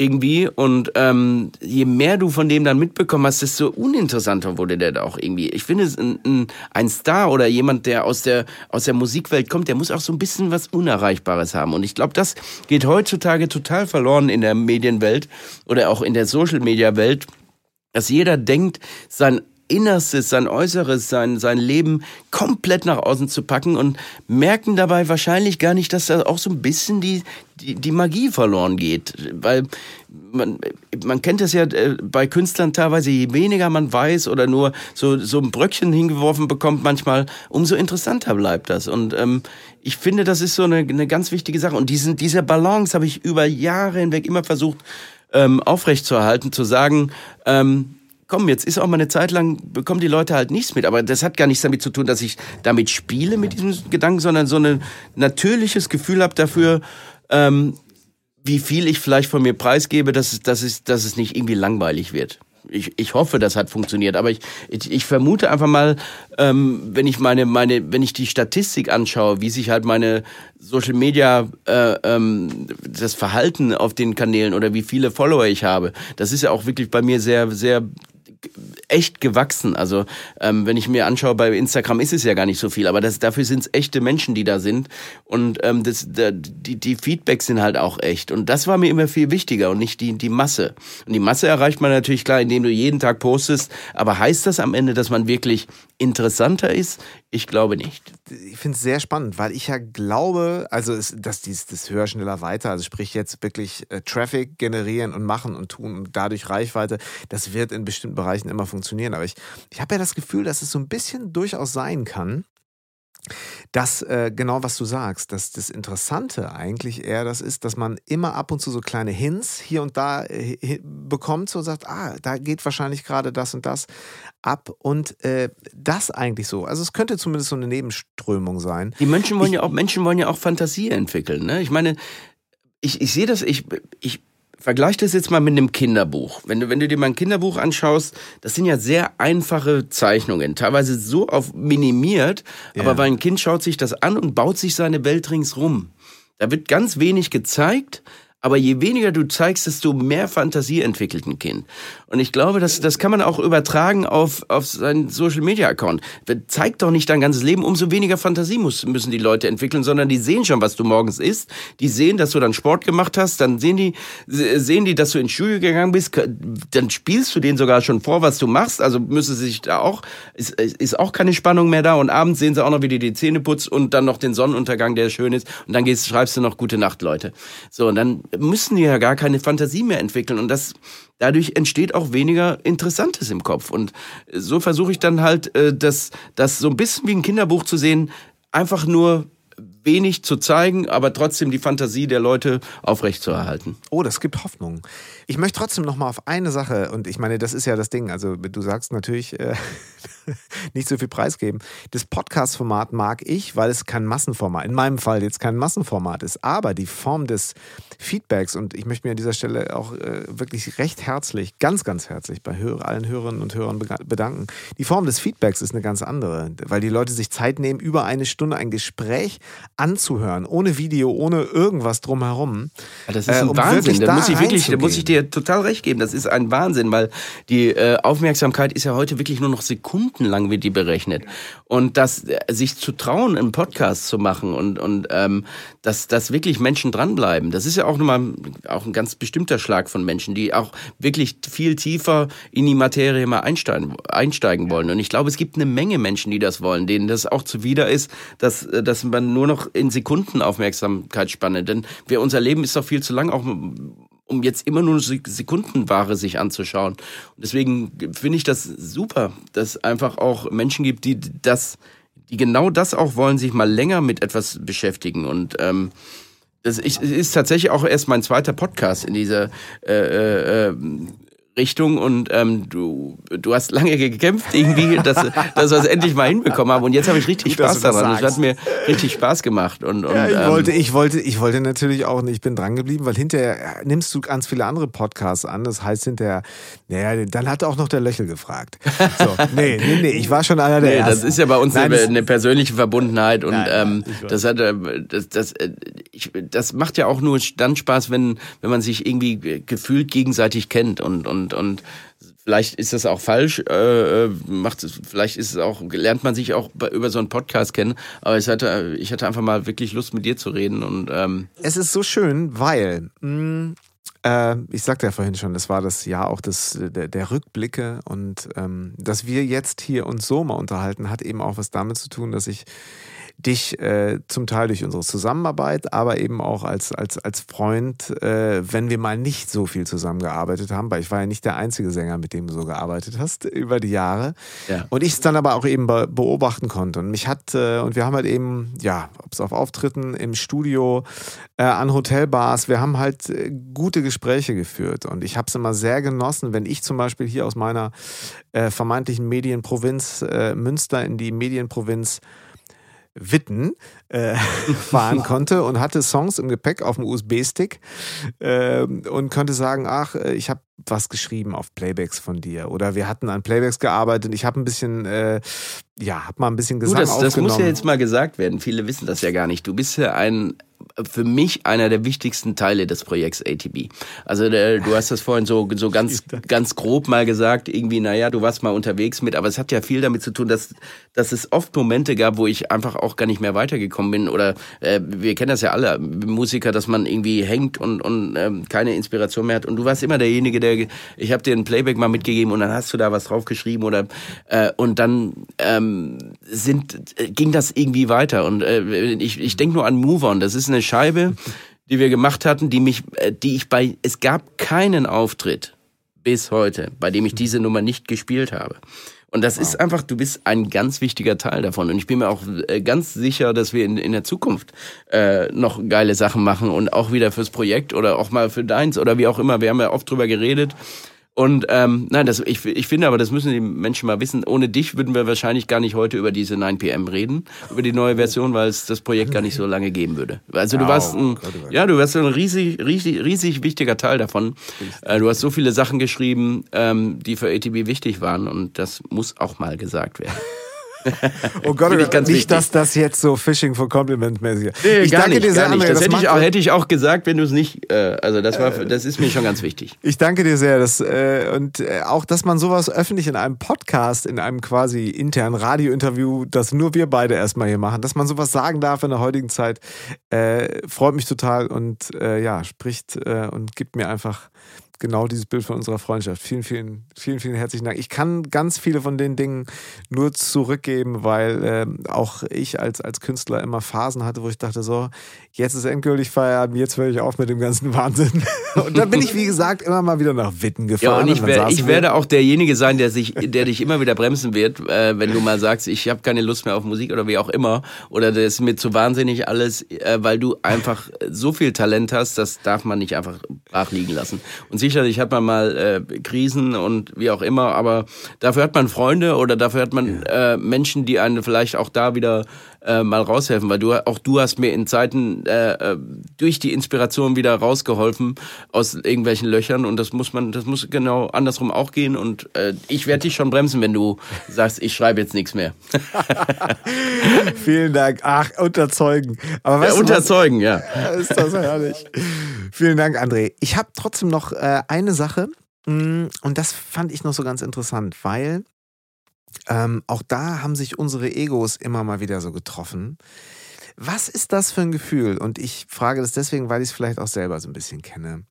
irgendwie. Und ähm, je mehr du von dem dann mitbekommen hast, desto uninteressanter wurde der da auch irgendwie. Ich finde, ein, ein, Star oder jemand, der aus der, aus der Musikwelt kommt, der muss auch so ein bisschen was Unerreichbares haben. Und ich glaube, das geht heutzutage total verloren in der Medienwelt oder auch in der Social-Media-Welt dass jeder denkt, sein Innerstes, sein Äußeres, sein, sein Leben komplett nach außen zu packen und merken dabei wahrscheinlich gar nicht, dass da auch so ein bisschen die, die, die Magie verloren geht. Weil man, man kennt es ja äh, bei Künstlern teilweise, je weniger man weiß oder nur so, so ein Bröckchen hingeworfen bekommt manchmal, umso interessanter bleibt das. Und ähm, ich finde, das ist so eine, eine ganz wichtige Sache. Und diesen, diese Balance habe ich über Jahre hinweg immer versucht, ähm, aufrechtzuerhalten, zu sagen, ähm, komm, jetzt ist auch mal eine Zeit lang, bekommen die Leute halt nichts mit. Aber das hat gar nichts damit zu tun, dass ich damit spiele mit diesem Gedanken, sondern so ein natürliches Gefühl habe dafür, ähm, wie viel ich vielleicht von mir preisgebe, dass es, dass es, dass es nicht irgendwie langweilig wird. Ich, ich hoffe, das hat funktioniert, aber ich, ich, ich vermute einfach mal, ähm, wenn ich meine, meine, wenn ich die Statistik anschaue, wie sich halt meine Social Media, äh, ähm, das Verhalten auf den Kanälen oder wie viele Follower ich habe, das ist ja auch wirklich bei mir sehr, sehr echt gewachsen. Also ähm, wenn ich mir anschaue, bei Instagram ist es ja gar nicht so viel, aber das, dafür sind es echte Menschen, die da sind. Und ähm, das, da, die, die Feedbacks sind halt auch echt. Und das war mir immer viel wichtiger und nicht die, die Masse. Und die Masse erreicht man natürlich klar, indem du jeden Tag postest. Aber heißt das am Ende, dass man wirklich interessanter ist? Ich glaube nicht. Ich finde es sehr spannend, weil ich ja glaube, also es, dass dies das höher, schneller, weiter, also sprich jetzt wirklich äh, Traffic generieren und machen und tun und dadurch Reichweite, das wird in bestimmten Bereichen immer funktionieren. Aber ich, ich habe ja das Gefühl, dass es so ein bisschen durchaus sein kann, dass äh, genau was du sagst, dass das Interessante eigentlich eher das ist, dass man immer ab und zu so kleine Hints hier und da äh, bekommt, so sagt, ah, da geht wahrscheinlich gerade das und das ab und äh, das eigentlich so. Also es könnte zumindest so eine Nebenströmung sein. Die Menschen wollen ich, ja auch Menschen wollen ja auch Fantasie entwickeln. Ne? Ich meine, ich, ich sehe das, ich, ich vergleich das jetzt mal mit einem Kinderbuch. Wenn du, wenn du dir mal ein Kinderbuch anschaust, das sind ja sehr einfache Zeichnungen, teilweise so auf minimiert, ja. aber weil ein Kind schaut sich das an und baut sich seine Welt ringsrum. Da wird ganz wenig gezeigt, aber je weniger du zeigst, desto mehr Fantasie entwickelt ein Kind. Und ich glaube, das, das kann man auch übertragen auf, auf seinen Social Media Account. Zeig doch nicht dein ganzes Leben, umso weniger Fantasie muss, müssen die Leute entwickeln, sondern die sehen schon, was du morgens isst. Die sehen, dass du dann Sport gemacht hast, dann sehen die, sehen die, dass du ins Studio gegangen bist, dann spielst du denen sogar schon vor, was du machst. Also müssen sie sich da auch, ist, ist auch keine Spannung mehr da. Und abends sehen sie auch noch, wie du die Zähne putzt und dann noch den Sonnenuntergang, der schön ist. Und dann gehst, schreibst du noch Gute Nacht, Leute. So, und dann müssen die ja gar keine Fantasie mehr entwickeln. Und das, dadurch entsteht auch weniger Interessantes im Kopf. Und so versuche ich dann halt, äh, das, das so ein bisschen wie ein Kinderbuch zu sehen, einfach nur wenig zu zeigen, aber trotzdem die Fantasie der Leute aufrechtzuerhalten. Oh, das gibt Hoffnung. Ich möchte trotzdem noch mal auf eine Sache und ich meine, das ist ja das Ding. Also du sagst natürlich äh, nicht so viel preisgeben. Das Podcast-Format mag ich, weil es kein Massenformat, in meinem Fall jetzt kein Massenformat ist, aber die Form des Feedbacks und ich möchte mir an dieser Stelle auch äh, wirklich recht herzlich, ganz, ganz herzlich bei Hörer, allen Hörerinnen und Hörern bedanken. Die Form des Feedbacks ist eine ganz andere, weil die Leute sich Zeit nehmen, über eine Stunde ein Gespräch anzuhören, ohne Video, ohne irgendwas drumherum. Ja, das ist ein äh, um Wahnsinn. Da muss ich wirklich, da muss ich dir total recht geben. Das ist ein Wahnsinn, weil die äh, Aufmerksamkeit ist ja heute wirklich nur noch Sekunden minutenlang wird die berechnet. Und das, äh, sich zu trauen, einen Podcast zu machen und, und ähm, dass, dass wirklich Menschen dranbleiben, das ist ja auch nochmal auch ein ganz bestimmter Schlag von Menschen, die auch wirklich viel tiefer in die Materie mal einsteigen, einsteigen wollen. Und ich glaube, es gibt eine Menge Menschen, die das wollen, denen das auch zuwider ist, dass, äh, dass man nur noch in Sekunden Aufmerksamkeitsspanne, denn wir, unser Leben ist doch viel zu lang, auch um jetzt immer nur Sekundenware sich anzuschauen. Und deswegen finde ich das super, dass einfach auch Menschen gibt, die das, die genau das auch wollen, sich mal länger mit etwas beschäftigen. Und ähm, das ist tatsächlich auch erst mein zweiter Podcast in dieser äh, äh, äh Richtung und ähm, du, du hast lange gekämpft, irgendwie, dass, dass wir es endlich mal hinbekommen haben. Und jetzt habe ich richtig Gut, Spaß daran. Es hat mir richtig Spaß gemacht. Und, und, ja, ich, ähm, wollte, ich, wollte, ich wollte natürlich auch, ich bin dran geblieben, weil hinterher nimmst du ganz viele andere Podcasts an. Das heißt hinterher, naja, dann hat auch noch der Löchel gefragt. So, nee, nee, nee, ich war schon einer der nee, Ersten. Das ist ja bei uns Nein, eine, eine, persönliche Verbundenheit und Nein, ähm, das hat, äh, das, das, äh, ich, das macht ja auch nur dann Spaß, wenn, wenn man sich irgendwie gefühlt gegenseitig kennt und, und und und vielleicht ist das auch falsch, äh, äh, macht vielleicht ist es auch, lernt man sich auch über so einen Podcast kennen. Aber ich hatte, ich hatte einfach mal wirklich Lust, mit dir zu reden. Und ähm es ist so schön, weil mh, mm, äh, ich sagte ja vorhin schon, das war das Jahr auch des, der, der Rückblicke und ähm, dass wir jetzt hier uns so mal unterhalten, hat eben auch was damit zu tun, dass ich dich äh, zum Teil durch unsere Zusammenarbeit, aber eben auch als, als, als Freund, äh, wenn wir mal nicht so viel zusammengearbeitet haben, weil ich war ja nicht der einzige Sänger, mit dem du so gearbeitet hast über die Jahre. Ja. Und ich es dann aber auch eben be beobachten konnte. Und mich hat, äh, und wir haben halt eben, ja, ob es auf Auftritten im Studio, äh, an Hotelbars, wir haben halt äh, gute Gespräche geführt. Und ich habe es immer sehr genossen, wenn ich zum Beispiel hier aus meiner äh, vermeintlichen Medienprovinz Münster in die Medienprovinz Witten äh, fahren konnte und hatte Songs im Gepäck auf dem USB-Stick äh, und konnte sagen, ach, äh, ich habe was geschrieben auf Playbacks von dir oder wir hatten an Playbacks gearbeitet. Ich habe ein bisschen, äh, ja, habe mal ein bisschen Gesang du, das, das muss ja jetzt mal gesagt werden. Viele wissen das ja gar nicht. Du bist ja ein für mich einer der wichtigsten Teile des Projekts ATB. Also der, du hast das vorhin so, so ganz, ganz grob mal gesagt, irgendwie, naja, du warst mal unterwegs mit, aber es hat ja viel damit zu tun, dass, dass es oft Momente gab, wo ich einfach auch gar nicht mehr weitergekommen bin oder äh, wir kennen das ja alle, Musiker, dass man irgendwie hängt und, und ähm, keine Inspiration mehr hat. Und du warst immer derjenige, der, ich habe dir ein Playback mal mitgegeben und dann hast du da was drauf geschrieben oder äh, und dann ähm, sind, äh, ging das irgendwie weiter. Und äh, ich, ich denke nur an Move On, das ist eine Scheibe, die wir gemacht hatten, die mich, äh, die ich bei, es gab keinen Auftritt bis heute, bei dem ich diese Nummer nicht gespielt habe. Und das wow. ist einfach, du bist ein ganz wichtiger Teil davon. Und ich bin mir auch äh, ganz sicher, dass wir in, in der Zukunft äh, noch geile Sachen machen und auch wieder fürs Projekt oder auch mal für deins oder wie auch immer. Wir haben ja oft drüber geredet. Und ähm, nein, das, ich, ich finde aber, das müssen die Menschen mal wissen. Ohne dich würden wir wahrscheinlich gar nicht heute über diese 9pm reden, über die neue Version, weil es das Projekt gar nicht so lange geben würde. Also du warst ein, ja, du warst ein riesig, riesig, riesig wichtiger Teil davon. Äh, du hast so viele Sachen geschrieben, ähm, die für ATB wichtig waren und das muss auch mal gesagt werden. Oh Gott, nicht, wichtig. dass das jetzt so Fishing for Compliment mäßig ist. Nee, ich danke nicht, dir sehr, André. Das, das hätte, ich auch, hätte ich auch gesagt, wenn du es nicht, äh, also das war, das ist mir schon ganz wichtig. Ich danke dir sehr, dass, äh, und äh, auch, dass man sowas öffentlich in einem Podcast, in einem quasi internen Radiointerview, das nur wir beide erstmal hier machen, dass man sowas sagen darf in der heutigen Zeit, äh, freut mich total und äh, ja, spricht äh, und gibt mir einfach genau dieses Bild von unserer Freundschaft. Vielen, vielen, vielen, vielen herzlichen Dank. Ich kann ganz viele von den Dingen nur zurückgeben, weil äh, auch ich als, als Künstler immer Phasen hatte, wo ich dachte, so, jetzt ist endgültig Feierabend, jetzt höre ich auf mit dem ganzen Wahnsinn. Und dann bin ich, wie gesagt, immer mal wieder nach Witten gefahren. Ja, und ich, wär, ich werde auch derjenige sein, der sich, der dich immer wieder bremsen wird, äh, wenn du mal sagst, ich habe keine Lust mehr auf Musik oder wie auch immer. Oder das ist mir zu wahnsinnig alles, äh, weil du einfach so viel Talent hast, das darf man nicht einfach brach liegen lassen. Und sicherlich hat man mal äh, Krisen und wie auch immer, aber dafür hat man Freunde oder dafür hat man äh, Menschen, die einen vielleicht auch da wieder äh, mal raushelfen, weil du auch du hast mir in Zeiten äh, äh, durch die Inspiration wieder rausgeholfen aus irgendwelchen Löchern und das muss man, das muss genau andersrum auch gehen und äh, ich werde dich schon bremsen, wenn du sagst, ich schreibe jetzt nichts mehr. Vielen Dank. Ach, unterzeugen. Aber weißt ja, unterzeugen, was? ja. Ist das herrlich. Vielen Dank, André. Ich habe trotzdem noch äh, eine Sache mm, und das fand ich noch so ganz interessant, weil Ähm, auch da haben sich unsere Egos immer mal wieder so getroffen. Was ist das für ein Gefühl? Und ich frage das deswegen, weil ich es vielleicht auch selber so ein bisschen kenne.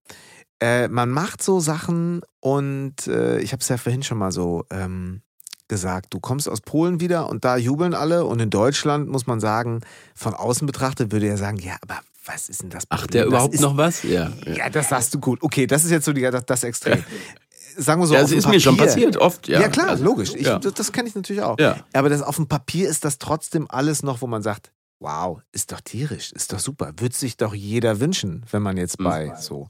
Äh, man macht so Sachen und äh, ich habe es ja vorhin schon mal so ähm, gesagt, du kommst aus Polen wieder und da jubeln alle und in Deutschland muss man sagen, von außen betrachtet würde er sagen, ja, aber was ist denn das? Problem? Ach, der überhaupt ist, noch was? Ja, ja. Ja, das sagst du gut. Okay, das ist jetzt so die, das, das Extrem. Sagen wir so, ja, das ist Papier. mir schon passiert, oft. Ja, ja klar, also, logisch. Ich, ja. Das, das kenne ich natürlich auch. Ja. Aber das, auf dem Papier ist das trotzdem alles noch, wo man sagt, Wow, ist doch tierisch, ist doch super. Würde sich doch jeder wünschen, wenn man jetzt bei mhm. so.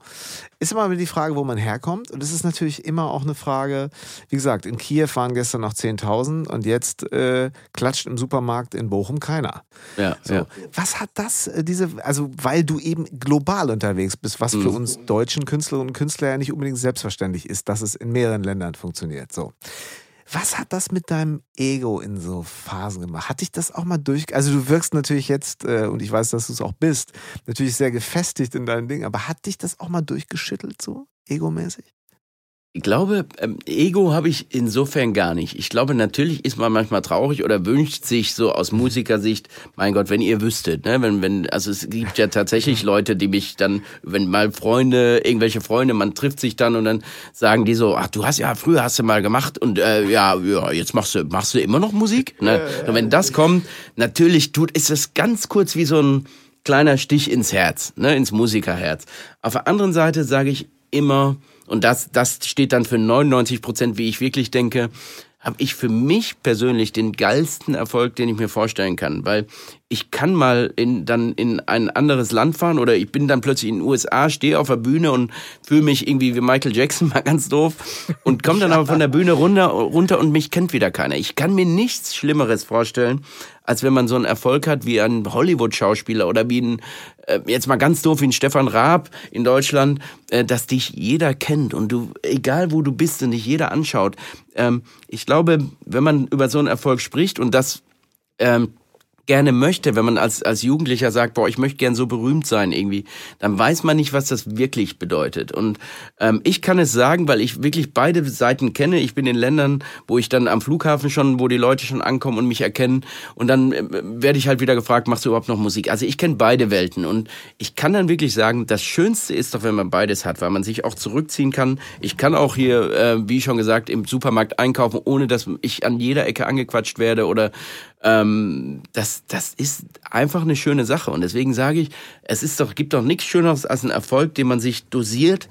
Ist immer die Frage, wo man herkommt. Und es ist natürlich immer auch eine Frage, wie gesagt, in Kiew waren gestern noch 10.000 und jetzt äh, klatscht im Supermarkt in Bochum keiner. Ja, so. ja. Was hat das, äh, diese, also weil du eben global unterwegs bist, was mhm. für uns deutschen Künstlerinnen und Künstler ja nicht unbedingt selbstverständlich ist, dass es in mehreren Ländern funktioniert. So. Was hat das mit deinem Ego in so Phasen gemacht? Hat dich das auch mal durch... Also du wirkst natürlich jetzt, äh, und ich weiß, dass du es auch bist, natürlich sehr gefestigt in deinen Dingen, aber hat dich das auch mal durchgeschüttelt so, egomäßig? Ich glaube, ähm, Ego habe ich insofern gar nicht. Ich glaube, natürlich ist man manchmal traurig oder wünscht sich so aus Musikersicht, mein Gott, wenn ihr wüsstet, ne, wenn, wenn, also es gibt ja tatsächlich Leute, die mich dann, wenn mal Freunde, irgendwelche Freunde, man trifft sich dann und dann sagen die so, ach, du hast ja, früher hast du mal gemacht und äh, ja, ja, jetzt machst du, machst du immer noch Musik? Ne? Und wenn das kommt, natürlich tut, ist es ganz kurz wie so ein kleiner Stich ins Herz, ne, ins Musikerherz. Auf der anderen Seite sage ich immer, und das, das steht dann für 99 Prozent, wie ich wirklich denke, habe ich für mich persönlich den geilsten Erfolg, den ich mir vorstellen kann, weil ich kann mal in, dann in ein anderes Land fahren oder ich bin dann plötzlich in den USA, stehe auf der Bühne und fühle mich irgendwie wie Michael Jackson, mal ganz doof, und komme dann aber von der Bühne runter, runter und mich kennt wieder keiner. Ich kann mir nichts Schlimmeres vorstellen, als wenn man so einen Erfolg hat wie ein Hollywood-Schauspieler oder wie ein, äh, jetzt mal ganz doof, wie ein Stefan Raab in Deutschland, äh, dass dich jeder kennt und du, egal wo du bist und dich jeder anschaut. Ähm, ich glaube, wenn man über so einen Erfolg spricht und das ähm, gerne möchte, wenn man als, als Jugendlicher sagt, boah, ich möchte gern so berühmt sein irgendwie, dann weiß man nicht, was das wirklich bedeutet. Und ähm, ich kann es sagen, weil ich wirklich beide Seiten kenne. Ich bin in Ländern, wo ich dann am Flughafen schon, wo die Leute schon ankommen und mich erkennen. Und dann äh, werde ich halt wieder gefragt, machst du überhaupt noch Musik? Also ich kenne beide Welten. Und ich kann dann wirklich sagen, das Schönste ist doch, wenn man beides hat, weil man sich auch zurückziehen kann. Ich kann auch hier, äh, wie schon gesagt, im Supermarkt einkaufen, ohne dass ich an jeder Ecke angequatscht werde oder ähm, das, das ist einfach eine schöne Sache. Und deswegen sage ich, es ist doch, gibt doch nichts Schöneres als ein Erfolg, den man sich dosiert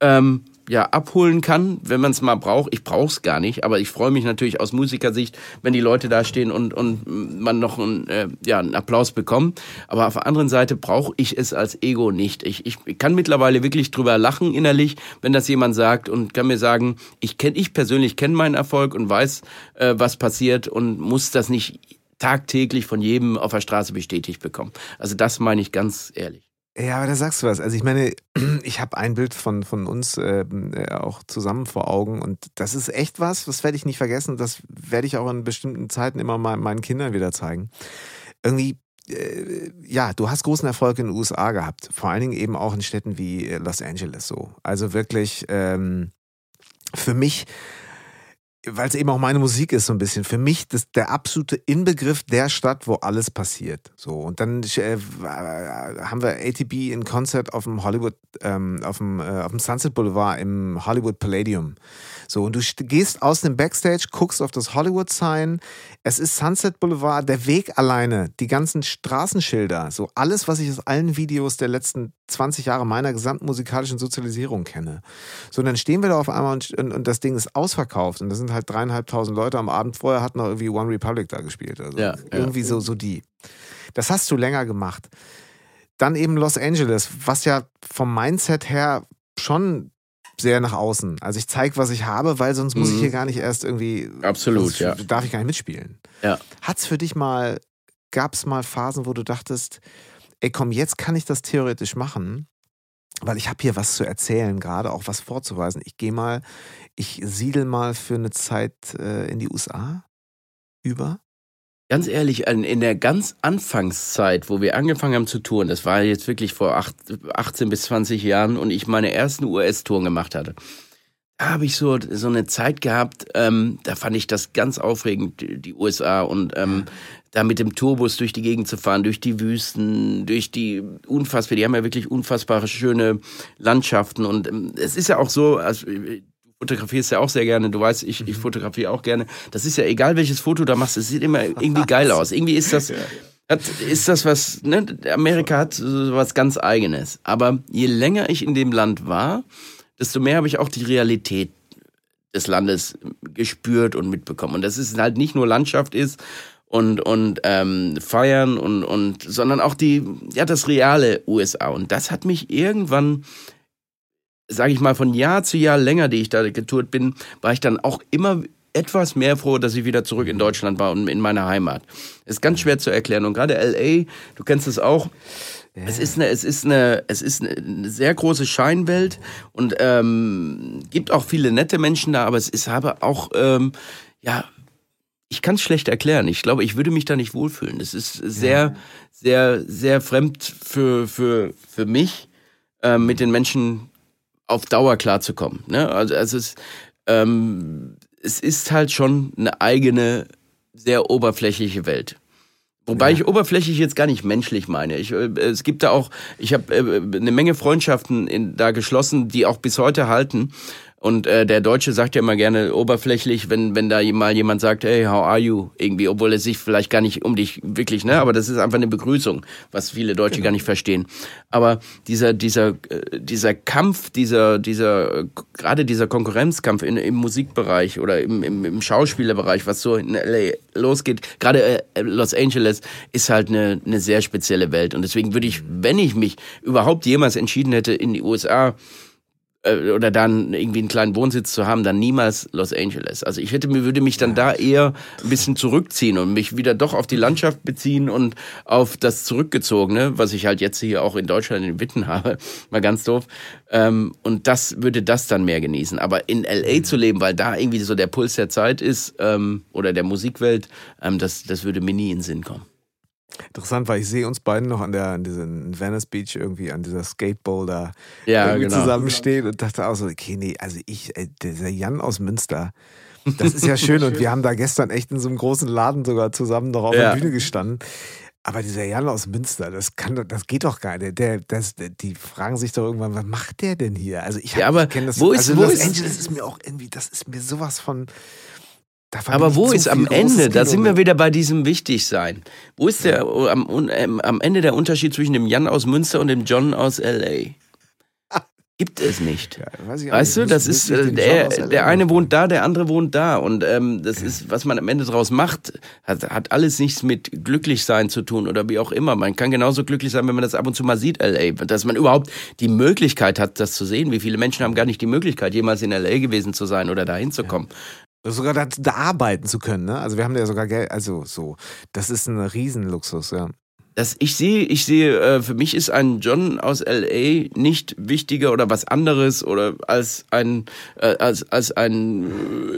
ähm, ja, abholen kann, wenn man es mal braucht. Ich brauche es gar nicht, aber ich freue mich natürlich aus Musikersicht, wenn die Leute da stehen und, und man noch einen, äh, ja, einen Applaus bekommt. Aber auf der anderen Seite brauche ich es als Ego nicht. Ich, ich kann mittlerweile wirklich drüber lachen innerlich, wenn das jemand sagt und kann mir sagen, ich kenn, ich persönlich kenne meinen Erfolg und weiß, äh, was passiert und muss das nicht tagtäglich von jedem auf der Straße bestätigt bekommen. Also das meine ich ganz ehrlich. Ja, aber da sagst du was. Also ich meine, ich habe ein Bild von, von uns äh, äh, auch zusammen vor Augen und das ist echt was, das werde ich nicht vergessen. Das werde ich auch in bestimmten Zeiten immer mal meinen Kindern wieder zeigen. Irgendwie, äh, ja, du hast großen Erfolg in den USA gehabt. Vor allen Dingen eben auch in Städten wie äh, Los Angeles so. Also wirklich ähm, für mich weil es eben auch meine Musik ist so ein bisschen. Für mich das der absolute Inbegriff der Stadt, wo alles passiert. So und dann äh, haben wir ATB in Konzert auf dem Hollywood, ähm, auf dem äh, auf dem Sunset Boulevard im Hollywood Palladium. So und du gehst aus dem Backstage, guckst auf das Hollywood Sign. Es ist Sunset Boulevard, der Weg alleine, die ganzen Straßenschilder, so alles, was ich aus allen Videos der letzten 20 Jahre meiner gesamten musikalischen Sozialisierung kenne. So, und dann stehen wir da auf einmal und, und, und das Ding ist ausverkauft und das sind halt dreieinhalbtausend Leute. Am Abend vorher hat noch irgendwie One Republic da gespielt. Also ja, irgendwie ja. so, so die. Das hast du länger gemacht. Dann eben Los Angeles, was ja vom Mindset her schon sehr nach außen. Also ich zeige, was ich habe, weil sonst muss ich mhm. hier gar nicht erst irgendwie. Absolut, ja. Darf ich gar nicht mitspielen. Ja. Hat's für dich mal, gab es mal Phasen, wo du dachtest, ey komm, jetzt kann ich das theoretisch machen, weil ich habe hier was zu erzählen, gerade auch was vorzuweisen. Ich gehe mal, ich siedel mal für eine Zeit äh, in die USA über. Ganz ehrlich, in der ganz Anfangszeit, wo wir angefangen haben zu touren, das war jetzt wirklich vor 18 bis 20 Jahren und ich meine ersten US-Touren gemacht hatte, da habe ich so, so eine Zeit gehabt, ähm, da fand ich das ganz aufregend, die, USA und ähm, da mit dem Tourbus durch die Gegend zu fahren, durch die Wüsten, durch die unfassbar, die haben ja wirklich unfassbare schöne Landschaften und ähm, es ist ja auch so, also fotografierst ja auch sehr gerne, du weißt, ich, ich Mhm. fotografiere auch gerne. Das ist ja egal, welches Foto da machst, es sieht immer irgendwie geil aus. Irgendwie ist das, hat, ist das was, ne? Amerika hat was ganz Eigenes. Aber je länger ich in dem Land war, desto mehr habe ich auch die Realität des Landes gespürt und mitbekommen. Und dass es halt nicht nur Landschaft ist und, und ähm, Feiern und, und sondern auch die, ja, das reale USA. Und das hat mich irgendwann, sage ich mal, von Jahr zu Jahr länger, die ich da getourt bin, war ich dann auch immer etwas mehr froh, dass ich wieder zurück in Deutschland war und in meiner Heimat. Ist ganz schwer zu erklären. Und gerade LA, du kennst es auch, es ist eine, es ist eine, es ist eine sehr große Scheinwelt und ähm, gibt auch viele nette Menschen da, aber es ist aber auch, ähm, ja, ich kann es schlecht erklären. Ich glaube, ich würde mich da nicht wohlfühlen. Es ist sehr, sehr, sehr fremd für für für mich, ähm, mit den Menschen auf Dauer klarzukommen. Ne? Also, also es, ähm, es ist halt schon eine eigene, sehr oberflächliche Welt. Wobei ich oberflächlich jetzt gar nicht menschlich meine. Ich, äh, es gibt da auch, ich habe äh, eine Menge Freundschaften in, da geschlossen, die auch bis heute halten. Und äh, der Deutsche sagt ja immer gerne oberflächlich, wenn wenn da mal jemand sagt, hey, how are you? Irgendwie, obwohl er sich vielleicht gar nicht um dich wirklich, ne? Aber das ist einfach eine Begrüßung, was viele Deutsche gar nicht verstehen. Aber dieser dieser äh, dieser Kampf, dieser dieser gerade dieser Konkurrenzkampf in, im Musikbereich oder im, im, im Schauspielerbereich, was so in LA losgeht, gerade äh, Los Angeles ist halt eine eine sehr spezielle Welt. Und deswegen würde ich, wenn ich mich überhaupt jemals entschieden hätte, in die USA äh, oder dann irgendwie einen kleinen Wohnsitz zu haben, dann niemals Los Angeles. Also ich hätte mir würde mich dann da eher ein bisschen zurückziehen und mich wieder doch auf die Landschaft beziehen und auf das zurückgezogene, was ich halt jetzt hier auch in Deutschland in Witten habe, mal ganz doof. Ähm, und das würde das dann mehr genießen. Aber in LA zu leben, weil da irgendwie so der Puls der Zeit ist ähm, oder der Musikwelt, ähm, das das würde mir nie in den Sinn kommen. Interessant, weil ich sehe uns beiden noch an der an diesem Venice Beach irgendwie an dieser Skateboulder Ja, irgendwie genau. zusammenstehen und dachte auch so, okay, nee, also ich, äh, dieser Jan aus Münster, das ist ja schön und wir haben da gestern echt in so einem großen Laden sogar zusammen noch auf Ja. der Bühne gestanden. Aber dieser Jan aus Münster, das kann, das geht doch gar nicht. Der, das, die fragen sich doch irgendwann, was macht der denn hier? Also ich, hab, Ja, aber ich kenn das. wo ist- also wo Los ist- Angeles ist mir auch irgendwie, das ist mir sowas von. Da verbinde Aber wo ist am Ende, da sind wir wieder bei diesem Wichtigsein. Wo ist der am, ähm, am Ende der Unterschied zwischen dem Jan aus Münster und dem John aus L.A.? Gibt es nicht. Ja, weiß ich auch Weißt du, nicht. das ist, äh, der, der eine wohnt da, der andere wohnt da. Und ähm, das ist, was man am Ende draus macht, hat, hat alles nichts mit Glücklichsein zu tun oder wie auch immer. Man kann genauso glücklich sein, wenn man das ab und zu mal sieht, L.A. Dass man überhaupt die Möglichkeit hat, das zu sehen. Wie viele Menschen haben gar nicht die Möglichkeit, jemals in L.A. gewesen zu sein oder dahin zu kommen. Sogar da, da arbeiten zu können, ne? Also wir haben ja sogar Geld, also so, das ist ein Riesenluxus, ja. Das, ich sehe, ich sehe, äh, für mich ist ein John aus LA nicht wichtiger oder was anderes oder als ein äh, als als ein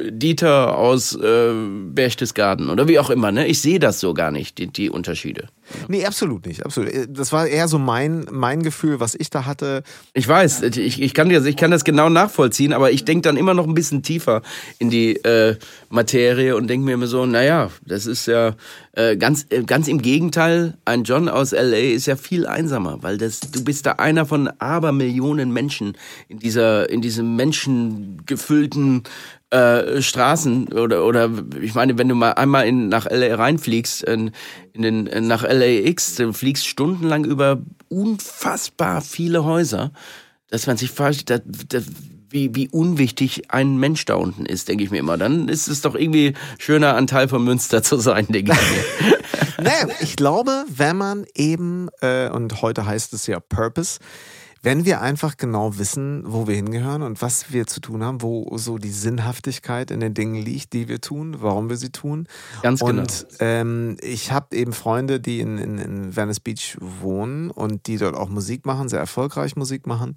äh, Dieter aus Berchtesgaden oder wie auch immer. Ne, ich sehe das so gar nicht, die, die Unterschiede. Nee, absolut nicht, absolut. Das war eher so mein, mein Gefühl, was ich da hatte. Ich weiß, ich, ich, kann, das, ich kann das genau nachvollziehen, aber ich denke dann immer noch ein bisschen tiefer in die äh, Materie und denke mir immer so, naja, das ist ja äh, ganz, äh, ganz im Gegenteil, ein John aus LA ist ja viel einsamer, weil das, du bist da einer von Abermillionen Menschen in dieser, in diesem menschengefüllten äh, Straßen oder oder ich meine, wenn du mal einmal in nach LA reinfliegst in, in den nach LAX, du fliegst stundenlang über unfassbar viele Häuser, dass man sich fragt, dass, dass, wie wie unwichtig ein Mensch da unten ist, denke ich mir immer. Dann ist es doch irgendwie schöner ein Teil von Münster zu sein, denke ich mir. Naja, ich glaube, wenn man eben, äh, und heute heißt es ja Purpose, wenn wir einfach genau wissen, wo wir hingehören und was wir zu tun haben, wo so die Sinnhaftigkeit in den Dingen liegt, die wir tun, warum wir sie tun. Ganz genau. Und ähm, ich habe eben Freunde, die in, in, in Venice Beach wohnen und die dort auch Musik machen, sehr erfolgreich Musik machen.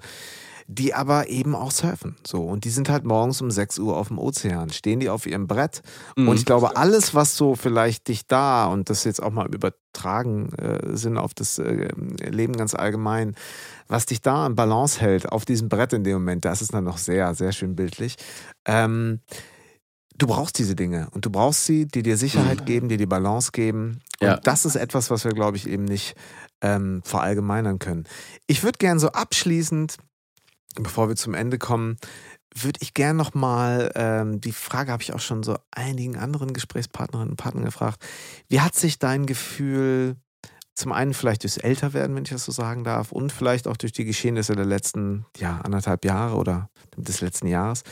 die aber eben auch surfen. So. Und die sind halt morgens um 6 Uhr auf dem Ozean, stehen die auf ihrem Brett. Mhm. Und ich glaube, alles, was so vielleicht dich da, und das jetzt auch mal übertragen äh, sind auf das äh, Leben ganz allgemein, was dich da in Balance hält, auf diesem Brett in dem Moment, das ist dann noch sehr, sehr schön bildlich. Ähm, du brauchst diese Dinge und du brauchst sie, die dir Sicherheit mhm. geben, die dir Balance geben. Und ja. das ist etwas, was wir, glaube ich, eben nicht ähm, verallgemeinern können. Ich würde gern so abschließend, bevor wir zum Ende kommen, würde ich gern nochmal, ähm, die Frage habe ich auch schon so einigen anderen Gesprächspartnerinnen und Partnern gefragt. Wie hat sich dein Gefühl zum einen vielleicht durchs Älterwerden, wenn ich das so sagen darf, und vielleicht auch durch die Geschehnisse der letzten ja, anderthalb Jahre oder des letzten Jahres.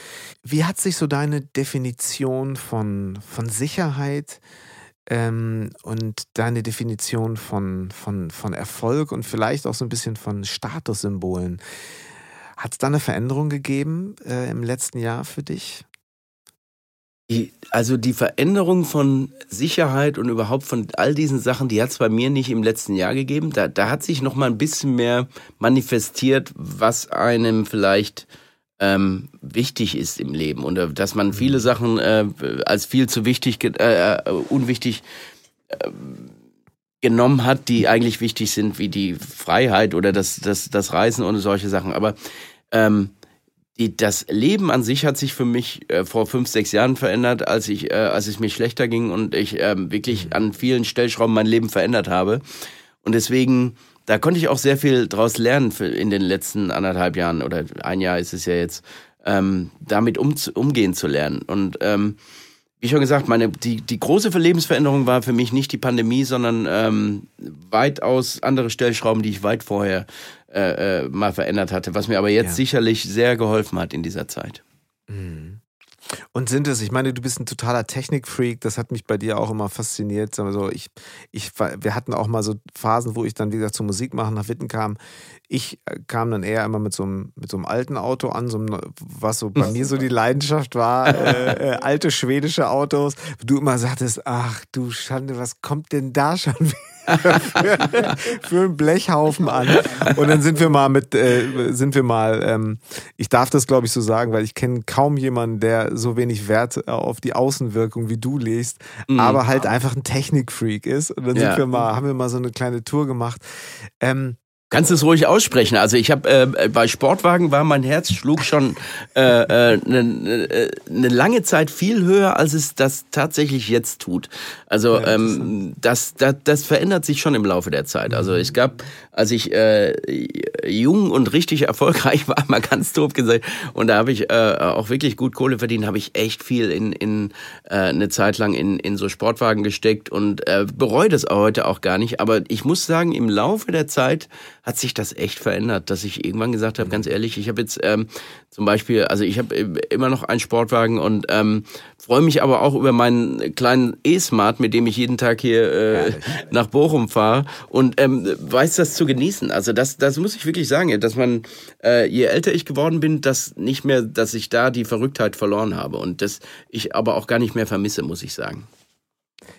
Wie hat sich so deine Definition von, von Sicherheit ähm, und deine Definition von, von, von Erfolg und vielleicht auch so ein bisschen von Statussymbolen, hat es da eine Veränderung gegeben äh, im letzten Jahr für dich? Die, also die Veränderung von Sicherheit und überhaupt von all diesen Sachen, die hat es bei mir nicht im letzten Jahr gegeben. Da, da hat sich noch mal ein bisschen mehr manifestiert, was einem vielleicht ähm, wichtig ist im Leben und äh, dass man viele mhm. Sachen äh, als viel zu wichtig, äh, äh, unwichtig äh, genommen hat, die eigentlich wichtig sind, wie die Freiheit oder das, das, das Reisen und solche Sachen. Aber ähm, die, das Leben an sich hat sich für mich äh, vor fünf, sechs Jahren verändert, als ich, äh, als es mir schlechter ging und ich äh, wirklich mhm. an vielen Stellschrauben mein Leben verändert habe. Und deswegen, da konnte ich auch sehr viel draus lernen für in den letzten anderthalb Jahren oder ein Jahr ist es ja jetzt, ähm, damit um, umgehen zu lernen. Und ähm, wie schon gesagt, meine, die, die große Lebensveränderung war für mich nicht die Pandemie, sondern ähm, weitaus andere Stellschrauben, die ich weit vorher äh, äh, mal verändert hatte, was mir aber jetzt ja. sicherlich sehr geholfen hat in dieser Zeit. Mhm. Und sind es, ich meine, du bist ein totaler Technikfreak, das hat mich bei dir auch immer fasziniert. Also ich, ich, wir hatten auch mal so Phasen, wo ich dann, wie gesagt, zur Musik machen nach Witten kam. Ich äh, kam dann eher immer mit so einem, mit so einem alten Auto an, so einem, was so bei mir so die Leidenschaft war, äh, äh, alte schwedische Autos. Du immer sagtest, ach du Schande, was kommt denn da schon wieder? für, für einen Blechhaufen an. Und dann sind wir mal mit, äh, sind wir mal, ähm, ich darf das glaube ich so sagen, weil ich kenne kaum jemanden, der so wenig Wert auf die Außenwirkung wie du legst, mhm. aber halt einfach ein Technikfreak ist. Und dann ja. sind wir mal, haben wir mal so eine kleine Tour gemacht. Ähm, Kannst du es ruhig aussprechen. Also ich habe äh, bei Sportwagen war mein Herz schlug schon eine äh, äh, ne, ne, ne lange Zeit viel höher, als es das tatsächlich jetzt tut. Also ja, ähm, das, das, das verändert sich schon im Laufe der Zeit. Also es gab, als ich äh, jung und richtig erfolgreich war, mal ganz doof gesagt, und da habe ich äh, auch wirklich gut Kohle verdient, habe ich echt viel in, in äh, eine Zeit lang in, in so Sportwagen gesteckt und äh, bereue das heute auch gar nicht. Aber ich muss sagen, im Laufe der Zeit hat sich das echt verändert, dass ich irgendwann gesagt habe, ganz ehrlich, ich habe jetzt ähm, zum Beispiel, also ich habe immer noch einen Sportwagen und ähm, freue mich aber auch über meinen kleinen E-Smart, mit dem ich jeden Tag hier äh, nach Bochum fahre und ähm, weiß das zu genießen. Also das, das muss ich wirklich sagen, dass man, äh, je älter ich geworden bin, dass nicht mehr, dass ich da die Verrücktheit verloren habe und das ich aber auch gar nicht mehr vermisse, muss ich sagen.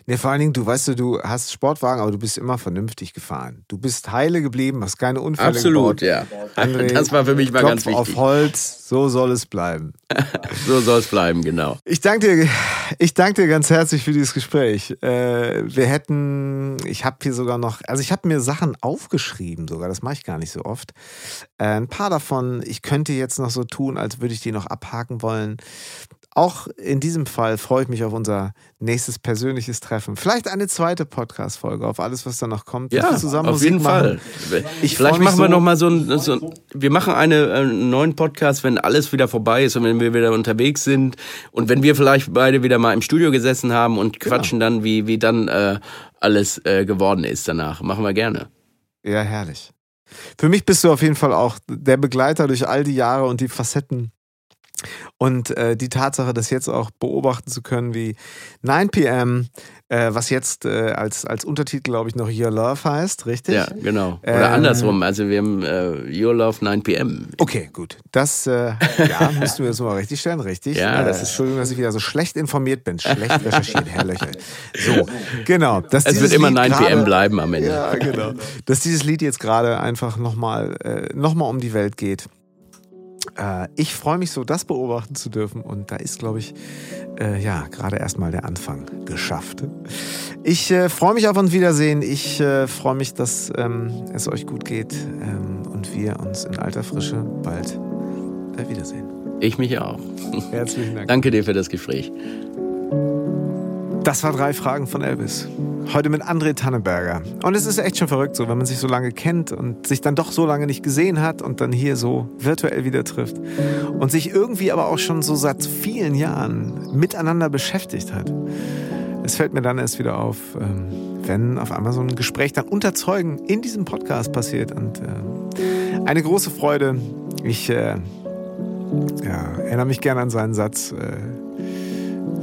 Ne, vor allen Dingen, du weißt, du hast Sportwagen, aber du bist immer vernünftig gefahren. Du bist heile geblieben, hast keine Unfälle Absolut, gebaut. ja. André, das war für mich mal Klopf ganz wichtig. auf Holz, so soll es bleiben. so soll es bleiben, genau. Ich danke dir, ich danke dir ganz herzlich für dieses Gespräch. Äh, wir hätten, ich habe hier sogar noch, also ich habe mir Sachen aufgeschrieben sogar, das mache ich gar nicht so oft. Äh, ein paar davon, ich könnte jetzt noch so tun, als würde ich die noch abhaken wollen auch in diesem Fall freue ich mich auf unser nächstes persönliches Treffen. Vielleicht eine zweite Podcast-Folge auf alles, was da noch kommt. Ja, zusammen auf Musik jeden machen. Fall. Ich Vielleicht machen wir so noch mal so ein, so wir machen eine, einen neuen Podcast, wenn alles wieder vorbei ist und wenn wir wieder unterwegs sind und wenn wir vielleicht beide wieder mal im Studio gesessen haben und genau. quatschen genau. dann, wie, wie dann äh, alles äh, geworden ist danach. Machen wir gerne. Ja, herrlich. Für mich bist du auf jeden Fall auch der Begleiter durch all die Jahre und die Facetten und äh, die Tatsache, das jetzt auch beobachten zu können, wie 9 p.m., äh, was jetzt äh, als, als Untertitel, glaube ich, noch Your Love heißt, richtig? Ja, genau. Oder ähm, andersrum, also wir haben äh, Your Love 9 p.m. Okay, gut. Das äh, ja, müssten wir jetzt mal richtig stellen, richtig? Ja, äh, das ist Entschuldigung, dass ich wieder so schlecht informiert bin. Schlecht recherchiert, Herr Löcher. So, genau. Es wird immer 9 p.m. bleiben am Ende. Ja, genau. Dass dieses Lied jetzt gerade einfach nochmal äh, noch um die Welt geht Äh, ich freue mich so, das beobachten zu dürfen. Und da ist, glaube ich, äh, ja, gerade erstmal der Anfang geschafft. Ich äh, freue mich auf ein Wiedersehen. Ich äh, freue mich, dass ähm, es euch gut geht ähm, und wir uns in alter Frische bald äh, wiedersehen. Ich mich auch. Herzlichen Dank. Danke dir für das Gespräch. Das war drei Fragen von Elvis. Heute mit André Tanneberger. Und es ist echt schon verrückt so, wenn man sich so lange kennt und sich dann doch so lange nicht gesehen hat und dann hier so virtuell wieder trifft und sich irgendwie aber auch schon so seit vielen Jahren miteinander beschäftigt hat. Es fällt mir dann erst wieder auf, ähm, wenn auf einmal so ein Gespräch dann unter Zeugen in diesem Podcast passiert. Und äh, eine große Freude. Ich äh, ja, erinnere mich gerne an seinen Satz.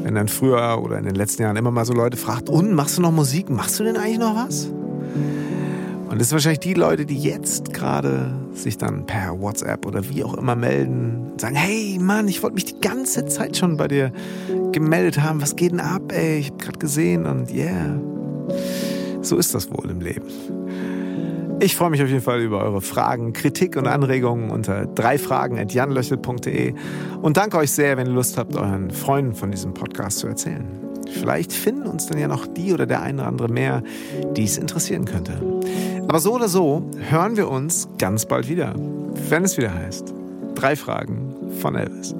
Wenn dann früher oder in den letzten Jahren immer mal so Leute fragt, und machst du noch Musik? Machst du denn eigentlich noch was? Und das sind wahrscheinlich die Leute, die jetzt gerade sich dann per WhatsApp oder wie auch immer melden und sagen, hey Mann, ich wollte mich die ganze Zeit schon bei dir gemeldet haben. Was geht denn ab, ey? Ich habe gerade gesehen und yeah. So ist das wohl im Leben. Ich freue mich auf jeden Fall über eure Fragen, Kritik und Anregungen unter dreifragen.janlöchel.de und danke euch sehr, wenn ihr Lust habt, euren Freunden von diesem Podcast zu erzählen. Vielleicht finden uns dann ja noch die oder der eine oder andere mehr, die es interessieren könnte. Aber so oder so hören wir uns ganz bald wieder, wenn es wieder heißt. Drei Fragen von Elvis.